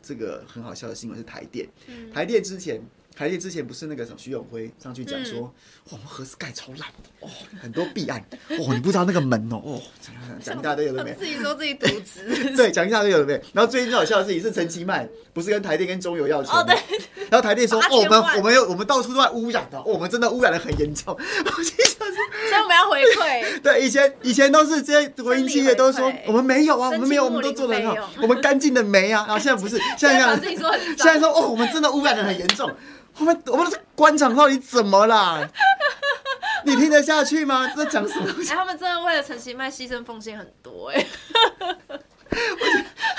[SPEAKER 1] 这个很好笑的新闻是台电，台电之前。台电之前不是那个什么徐永辉上去讲说，哇，我们核四盖超烂哦，很多弊案哦，你不知道那个门哦，哦，讲一大堆有的没，
[SPEAKER 2] 自己说自己渎职，
[SPEAKER 1] 对，讲一大堆有的没。然后最近最好笑的事情是陈其迈不是跟台电跟中油要钱吗？然后台电说，哦，我们我们有我们到处都在污染的，我们真的污染的很严重。我心想说，
[SPEAKER 2] 所以我们要回馈。对，
[SPEAKER 1] 以前以前都是这些国营企业都说我们没有啊，我们没有，我们都做的很好，我们干净的煤啊。然后现在不是，现在这样，现在说哦，我们真的污染的很严重。我们我们的官场到底怎么啦？你听得下去吗？在讲什么？哎，
[SPEAKER 2] 他们真的为了陈其迈牺牲奉献很多哎，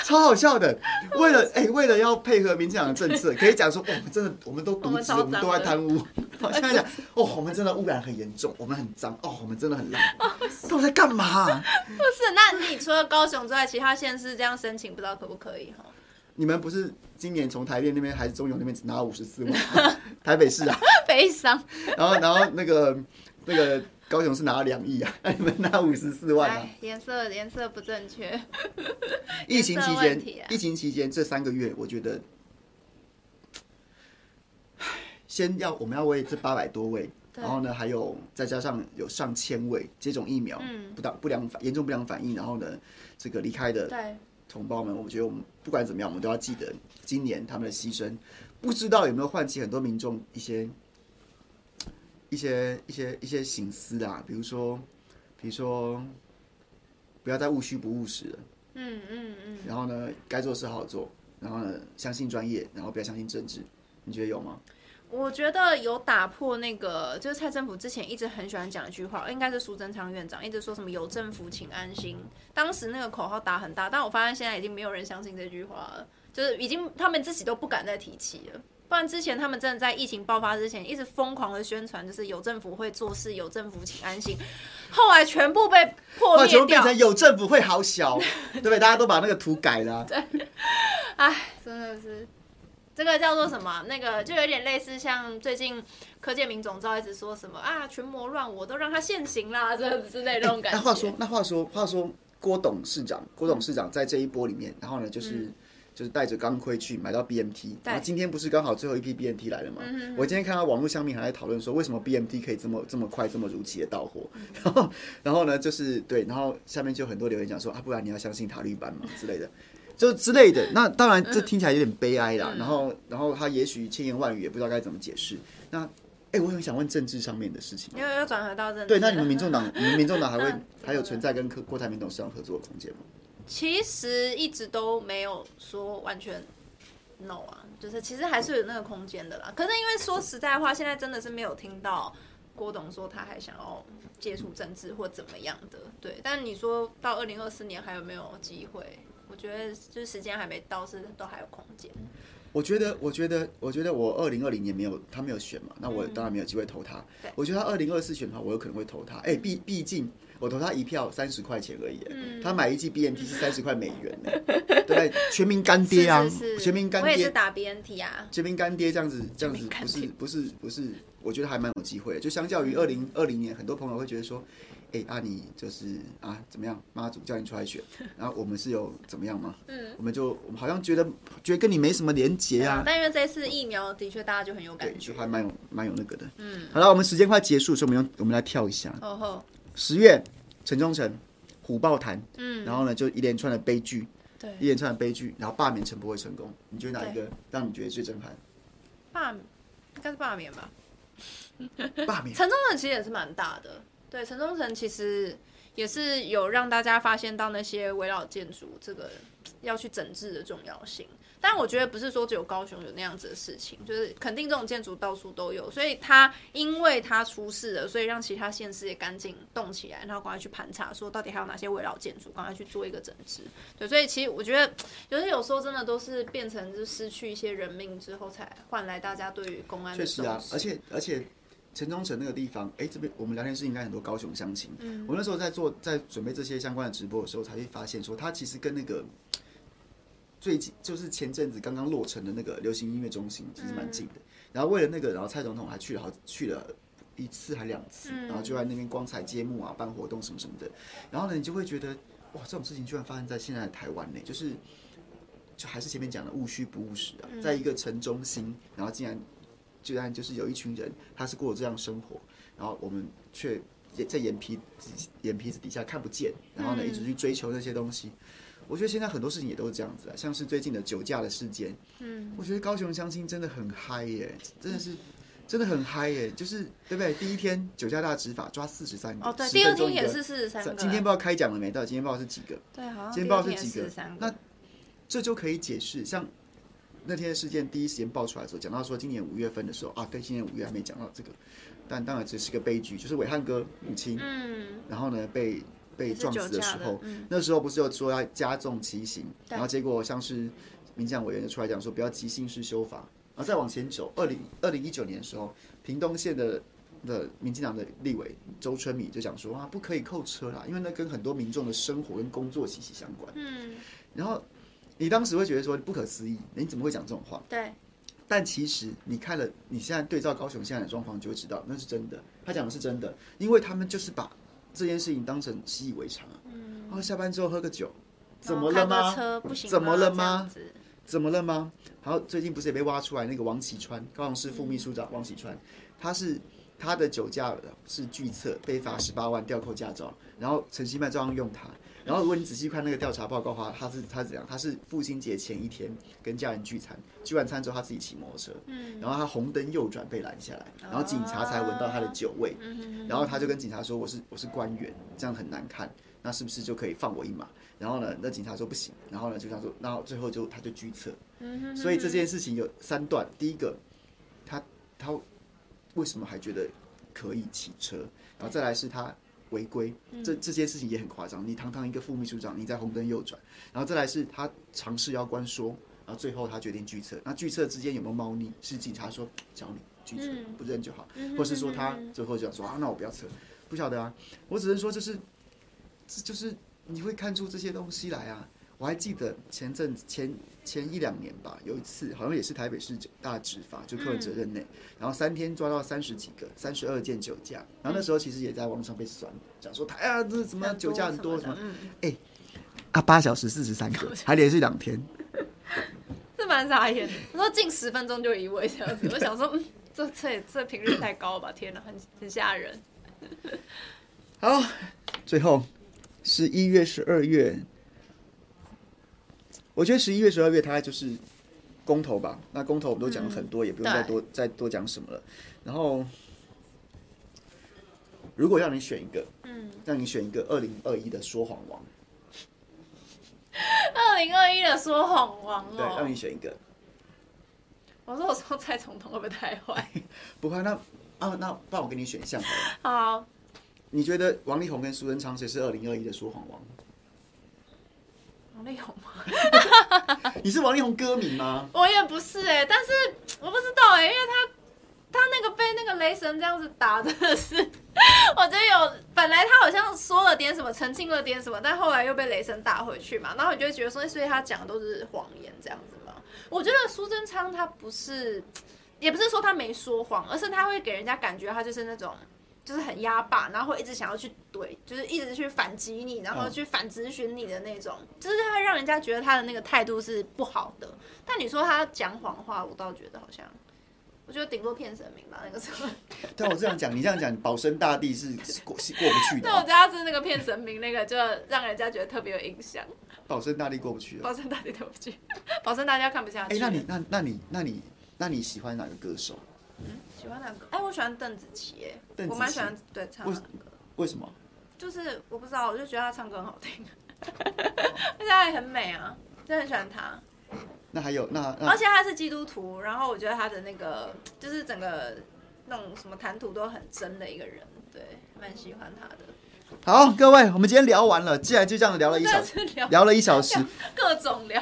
[SPEAKER 1] 超好笑的。为了哎，为了要配合民进党的政策，可以讲说，我们真的我们都渎职，我们都在贪污。现在讲 哦，我们真的污染很严重，我们很脏哦，我们真的很烂。都在干嘛？
[SPEAKER 2] 不是，那你除了高雄之外，其他县市这样申请，不知道可不可以哈？
[SPEAKER 1] 你们不是今年从台电那边还是中油那边只拿了五十四万？台北市啊，
[SPEAKER 2] 悲伤。
[SPEAKER 1] 然后，然后那个那个高雄是拿了两亿啊，你们拿五十四万啊？
[SPEAKER 2] 颜色颜色不正确。
[SPEAKER 1] 疫情期间，疫情期间这三个月，我觉得，先要我们要为这八百多位，然后呢，还有再加上有上千位接种疫苗，不当不良反严重不良反应，然后呢，这个离开的。对。同胞们，我觉得我们不管怎么样，我们都要记得今年他们的牺牲，不知道有没有唤起很多民众一些一些一些一些醒思啊，比如说，比如说，不要再务虚不务实了，嗯嗯嗯，然后呢，该做事好好做，然后呢，相信专业，然后不要相信政治，你觉得有吗？
[SPEAKER 2] 我觉得有打破那个，就是蔡政府之前一直很喜欢讲一句话，应该是苏贞昌院长一直说什么“有政府，请安心”。当时那个口号打很大，但我发现现在已经没有人相信这句话了，就是已经他们自己都不敢再提起了。不然之前他们真的在疫情爆发之前一直疯狂的宣传，就是有政府会做事，有政府请安心。后来全部被破灭掉，
[SPEAKER 1] 变成有政府会好小，对不对？大家都把那个图改了。
[SPEAKER 2] 对，哎，真的是。这个叫做什么？那个就有点类似像最近柯建明总召一直说什么啊，群魔乱舞，都让他现形啦，这之类那种感觉。
[SPEAKER 1] 那话说，那话说，话说郭董事长，郭董事长在这一波里面，然后呢，就是、嗯、就是带着钢盔去买到 BMT，然后今天不是刚好最后一批 BMT 来了吗？嗯、我今天看到网络上面还在讨论说，为什么 BMT 可以这么这么快这么如期的到货？然后然后呢，就是对，然后下面就很多留言讲说啊，不然你要相信塔利班嘛之类的。就之类的。那当然，这听起来有点悲哀啦。然后，然后他也许千言万语也不知道该怎么解释。那，哎，我很想问政治上面的事情。
[SPEAKER 2] 因为要转回到政治。
[SPEAKER 1] 对，那你们民众党，你们民众党还会还有存在跟郭台铭董事长合作的空间吗？
[SPEAKER 2] 其实一直都没有说完全 no 啊，就是其实还是有那个空间的啦。可是因为说实在话，现在真的是没有听到郭董说他还想要接触政治或怎么样的。对，但你说到二零二四年还有没有机会？我觉得就是时间还没到，是都还有空间。
[SPEAKER 1] 我觉得，我觉得，我觉得我二零二零年没有他没有选嘛，那我当然没有机会投他。
[SPEAKER 2] 对，
[SPEAKER 1] 我觉得他二零二四选的话，我有可能会投他。哎，毕毕竟。我投他一票三十块钱而已，嗯、他买一季 BNT 是三十块美元呢，对，全民干爹啊，是是是。全民干爹，我
[SPEAKER 2] 也是打 BNT 啊，
[SPEAKER 1] 全民干爹这样子这样子不是不是不是，我觉得还蛮有机会的，就相较于二零二零年，很多朋友会觉得说，哎、欸，啊你就是啊怎么样，妈祖叫你出来选，然后我们是有怎么样吗？嗯，我们就我们好像觉得觉得跟你没什么连结啊，
[SPEAKER 2] 但因为这次疫苗的确大家就很有感觉，
[SPEAKER 1] 就还蛮有蛮有那个的，嗯，好了，我们时间快结束，所以我们用我们来跳一下，
[SPEAKER 2] 哦吼。
[SPEAKER 1] 十月，陈忠诚虎豹谈，嗯，然后呢，就一连串的悲剧，
[SPEAKER 2] 对，
[SPEAKER 1] 一连串的悲剧，然后罢免陈不会成功，你觉得哪一个让你觉得最震撼？
[SPEAKER 2] 罢，应该是罢免吧。
[SPEAKER 1] 罢免。
[SPEAKER 2] 陈忠诚其实也是蛮大的，对，城中城其实也是有让大家发现到那些围绕建筑这个要去整治的重要性。但我觉得不是说只有高雄有那样子的事情，就是肯定这种建筑到处都有，所以他因为他出事了，所以让其他县市也赶紧动起来，然后赶快去盘查，说到底还有哪些围绕建筑，赶快去做一个整治。对，所以其实我觉得，有些有时候真的都是变成就失去一些人命之后，才换来大家对于公安的重视。确实啊，
[SPEAKER 1] 而且而且陈忠诚那个地方，哎，这边我们聊天室应该很多高雄乡亲。嗯，我那时候在做在准备这些相关的直播的时候，才会发现说，它其实跟那个。最近就是前阵子刚刚落成的那个流行音乐中心，其实蛮近的。然后为了那个，然后蔡总统还去了好去了一次还两次，然后就在那边光彩揭幕啊，办活动什么什么的。然后呢，你就会觉得哇，这种事情居然发生在现在的台湾呢？就是就还是前面讲的务虚不务实啊，在一个城中心，然后竟然居然就是有一群人，他是过这样生活，然后我们却在眼皮眼皮子底下看不见，然后呢一直去追求那些东西。我觉得现在很多事情也都是这样子啊，像是最近的酒驾的事件，嗯，我觉得高雄相亲真的很嗨耶，真的是真的很嗨耶，就是对不对？第一天酒驾大执法抓四十三个，
[SPEAKER 2] 哦对，第二天也是四十三个，
[SPEAKER 1] 今天不知道开奖了没？到今天不知道是几个？
[SPEAKER 2] 对，好像
[SPEAKER 1] 今天不知道是几个？那这就可以解释，像那天的事件第一时间爆出来的时候，讲到说今年五月份的时候啊，对，今年五月还没讲到这个，但当然这是个悲剧，就是伟汉哥母亲，嗯，然后呢被。被撞死的时候，嗯、那时候不是有说要加重其刑，然后结果像是民进党委员就出来讲说不要急性式修法，然后再往前走，二零二零一九年的时候，屏东县的的民进党的立委周春米就讲说啊不可以扣车啦，因为那跟很多民众的生活跟工作息息相关。嗯，然后你当时会觉得说不可思议，你怎么会讲这种话？
[SPEAKER 2] 对，
[SPEAKER 1] 但其实你看了你现在对照高雄现在的状况，就会知道那是真的，他讲的是真的，因为他们就是把。这件事情当成习以为常啊，然后下班之后喝个酒，怎么了吗？怎么了吗？怎么了吗？然后最近不是也被挖出来那个王启川，高雄市副秘书长王启川，他是他的酒驾是拒测，被罚十八万，吊扣驾照，然后陈希曼照样用他。然后如果你仔细看那个调查报告的话，他是他是怎样？他是父亲节前一天跟家人聚餐，聚完餐之后他自己骑摩托车，嗯然后他红灯右转被拦下来，然后警察才闻到他的酒味，嗯然后他就跟警察说：“我是我是官员，这样很难看，那是不是就可以放我一马？”然后呢，那警察说不行，然后呢就这样说，然后最后就他就拒测。所以这件事情有三段，第一个，他他为什么还觉得可以骑车？然后再来是他。违规，这这些事情也很夸张。你堂堂一个副秘书长，你在红灯右转，然后再来是他尝试要关说，然后最后他决定拒测。那拒测之间有没有猫腻？是警察说教你拒测，不认就好，或是说他最后就说啊，那我不要测，不晓得啊。我只能说就是，这就是你会看出这些东西来啊。我还记得前阵前前一两年吧，有一次好像也是台北市大执法，就客人责任内，嗯、然后三天抓到三十几个，三十二件酒驾，然后那时候其实也在网上被酸，讲说台啊这什么酒驾很多什么，哎、欸，啊八小时四十三个，还连续两天，
[SPEAKER 2] 是蛮傻眼的。我说近十分钟就一位这样子，我想说，嗯，这这这频率太高了吧？天哪，很很吓人。
[SPEAKER 1] 好，最后十一月十二月。我觉得十一月、十二月，它就是公投吧。那公投我们都讲了很多，嗯、也不用再多再多讲什么了。然后，如果让你选一个，嗯，让你选一个二零二一的说谎王。
[SPEAKER 2] 二零二一的说谎王哦，
[SPEAKER 1] 对，让你选一个。
[SPEAKER 2] 我说我说蔡总统会不会太坏？
[SPEAKER 1] 不会，那啊那不然我给你选项好。你觉得王力宏跟苏贞昌谁是二零二一的说谎王？
[SPEAKER 2] 王力宏吗？
[SPEAKER 1] 你是王力宏歌迷吗？
[SPEAKER 2] 我也不是哎、欸，但是我不知道哎、欸，因为他他那个被那个雷神这样子打，真的是我觉得有本来他好像说了点什么，澄清了点什么，但后来又被雷神打回去嘛，然后你就会觉得说，所以他讲的都是谎言这样子嘛。我觉得苏贞昌他不是，也不是说他没说谎，而是他会给人家感觉他就是那种。就是很压霸，然后会一直想要去怼，就是一直去反击你，然后去反质询你的那种，哦、就是会让人家觉得他的那个态度是不好的。但你说他讲谎话，我倒觉得好像，我觉得顶多骗神明吧，那个时候。
[SPEAKER 1] 但，我这样讲，你这样讲，保生大帝是过是过不去的。
[SPEAKER 2] 那，我觉得他是那个骗神明，那个就让人家觉得特别有印象。
[SPEAKER 1] 保生大帝过不去了。
[SPEAKER 2] 保生大帝过不去，保生大家看不下去。
[SPEAKER 1] 哎，那你那那你那你那你喜欢哪个歌手？
[SPEAKER 2] 嗯，喜欢哪个？哎，我喜欢邓紫棋，哎，我蛮喜欢对唱的。
[SPEAKER 1] 为什么？
[SPEAKER 2] 就是我不知道，我就觉得她唱歌很好听，而且她也很美啊，就很喜欢她。
[SPEAKER 1] 那还有那，
[SPEAKER 2] 而且她是基督徒，然后我觉得她的那个就是整个那种什么谈吐都很真的一个人，对，蛮喜欢她的。
[SPEAKER 1] 好，各位，我们今天聊完了，既然就这样聊了一小时，聊了一小时，
[SPEAKER 2] 各种聊。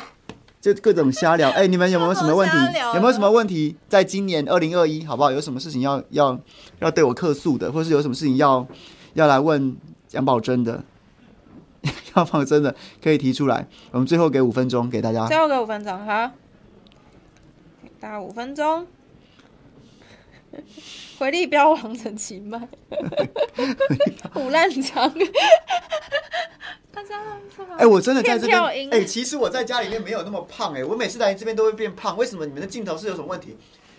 [SPEAKER 1] 就各种瞎聊，哎、欸，你们有没有什么问题？有没有什么问题？在今年二零二一，好不好？有什么事情要要要对我客诉的，或是有什么事情要要来问杨宝珍的？要放真的可以提出来。我们最后给五分钟给大家。
[SPEAKER 2] 最后给五分钟，好，给大家五分钟。回力镖王陈其迈，虎烂长。
[SPEAKER 1] 哎、欸，我真的在这边。哎、欸，其实我在家里面没有那么胖哎、欸，我每次来这边都会变胖。为什么你们的镜头是有什么问题？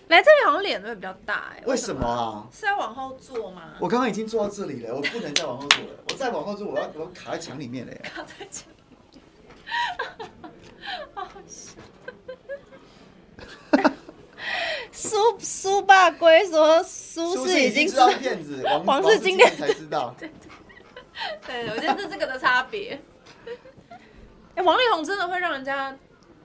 [SPEAKER 2] 来这边好像脸都会比较大哎、欸。
[SPEAKER 1] 为什么啊？
[SPEAKER 2] 是要往后坐吗？
[SPEAKER 1] 我刚刚已经坐到这里了，我不能再往后坐了。我再往后坐，我要我要卡在墙里面了。
[SPEAKER 2] 卡在墙里面。好笑。苏苏爸龟说苏是已经
[SPEAKER 1] 知道骗子，王王是今天才知道。
[SPEAKER 2] 对，我觉得是这个的差别。哎、欸，王力宏真的会让人家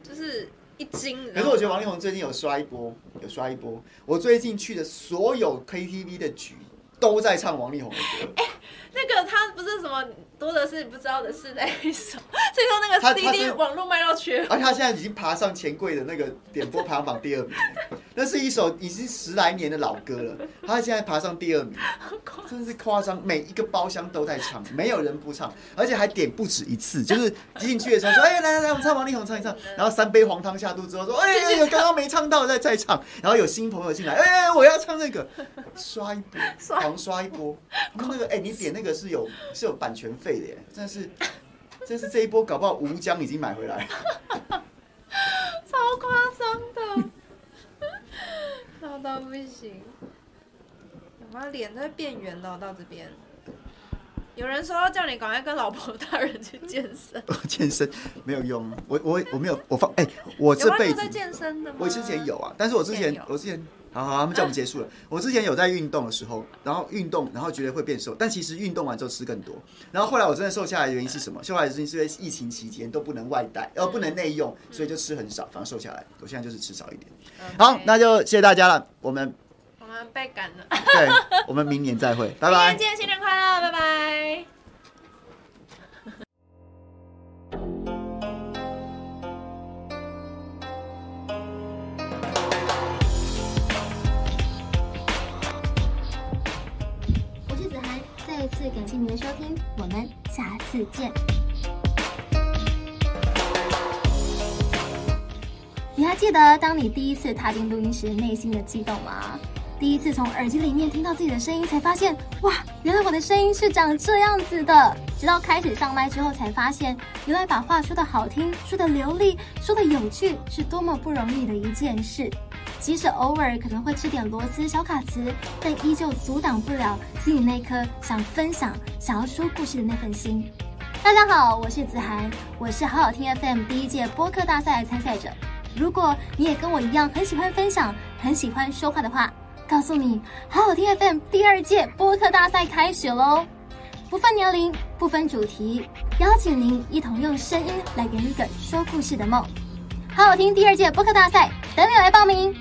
[SPEAKER 2] 就是一惊。
[SPEAKER 1] 可是我觉得王力宏最近有刷一波，有刷一波。我最近去的所有 KTV 的局都在唱王力宏的歌。哎、欸，那
[SPEAKER 2] 个他不是什么。多的是你不知道的是哪一首，所以说那个 CD 网络卖到缺，
[SPEAKER 1] 而且他现在已经爬上钱柜的那个点播排行榜第二名，那是一首已经十来年的老歌了，他现在爬上第二名，真是夸张，每一个包厢都在唱，没有人不唱，而且还点不止一次，就是进去的时候说，哎、欸，来来来，我们唱王力宏唱。一唱，然后三杯黄汤下肚之后说，哎、刚刚没唱到再再唱，然后有新朋友进来，哎、欸，我要唱那个，刷一波，狂刷一波，那个，哎、欸，你点那个是有是有版权费。对的，真是，真是这一波搞不好吴江已经买回来了，
[SPEAKER 2] 超夸张的，闹到不行。有吗？脸在变圆了，到这边。有人说要叫你赶快跟老婆大人去健身，
[SPEAKER 1] 健身没有用，我我我没有，我放哎、欸，我这辈子
[SPEAKER 2] 在健身的吗？
[SPEAKER 1] 我之前有啊，但是我之前我之前。好好，他们叫我们结束了。我之前有在运动的时候，然后运动，然后觉得会变瘦，但其实运动完之后吃更多。然后后来我真的瘦下来的原因是什么？瘦下来的原因是因为疫情期间都不能外带，呃不能内用，所以就吃很少，反而瘦下来。我现在就是吃少一点。好，那就谢谢大家了。我们
[SPEAKER 2] 我们被赶了。
[SPEAKER 1] 对，我们明年再会，拜拜。
[SPEAKER 2] 今天新年快乐，拜拜。次感谢您的收听，我们下次见。你还记得当你第一次踏进录音室内心的激动吗？第一次从耳机里面听到自己的声音，才发现哇，原来我的声音是长这样子的。直到开始上麦之后，才发现原来把话说得好听、说得流利、说得有趣，是多么不容易的一件事。即使偶尔可能会吃点螺丝小卡词，但依旧阻挡不了心里那颗想分享、想要说故事的那份心。
[SPEAKER 3] 大家好，我是子涵，我是好好听 FM 第一届播客大赛的参赛者。如果你也跟我一样很喜欢分享，很喜欢说话的话，告诉你，好好听 FM 第二届播客大赛开始喽！不分年龄，不分主题，邀请您一同用声音来圆一个说故事的梦。好好听第二届播客大赛，等你来报名。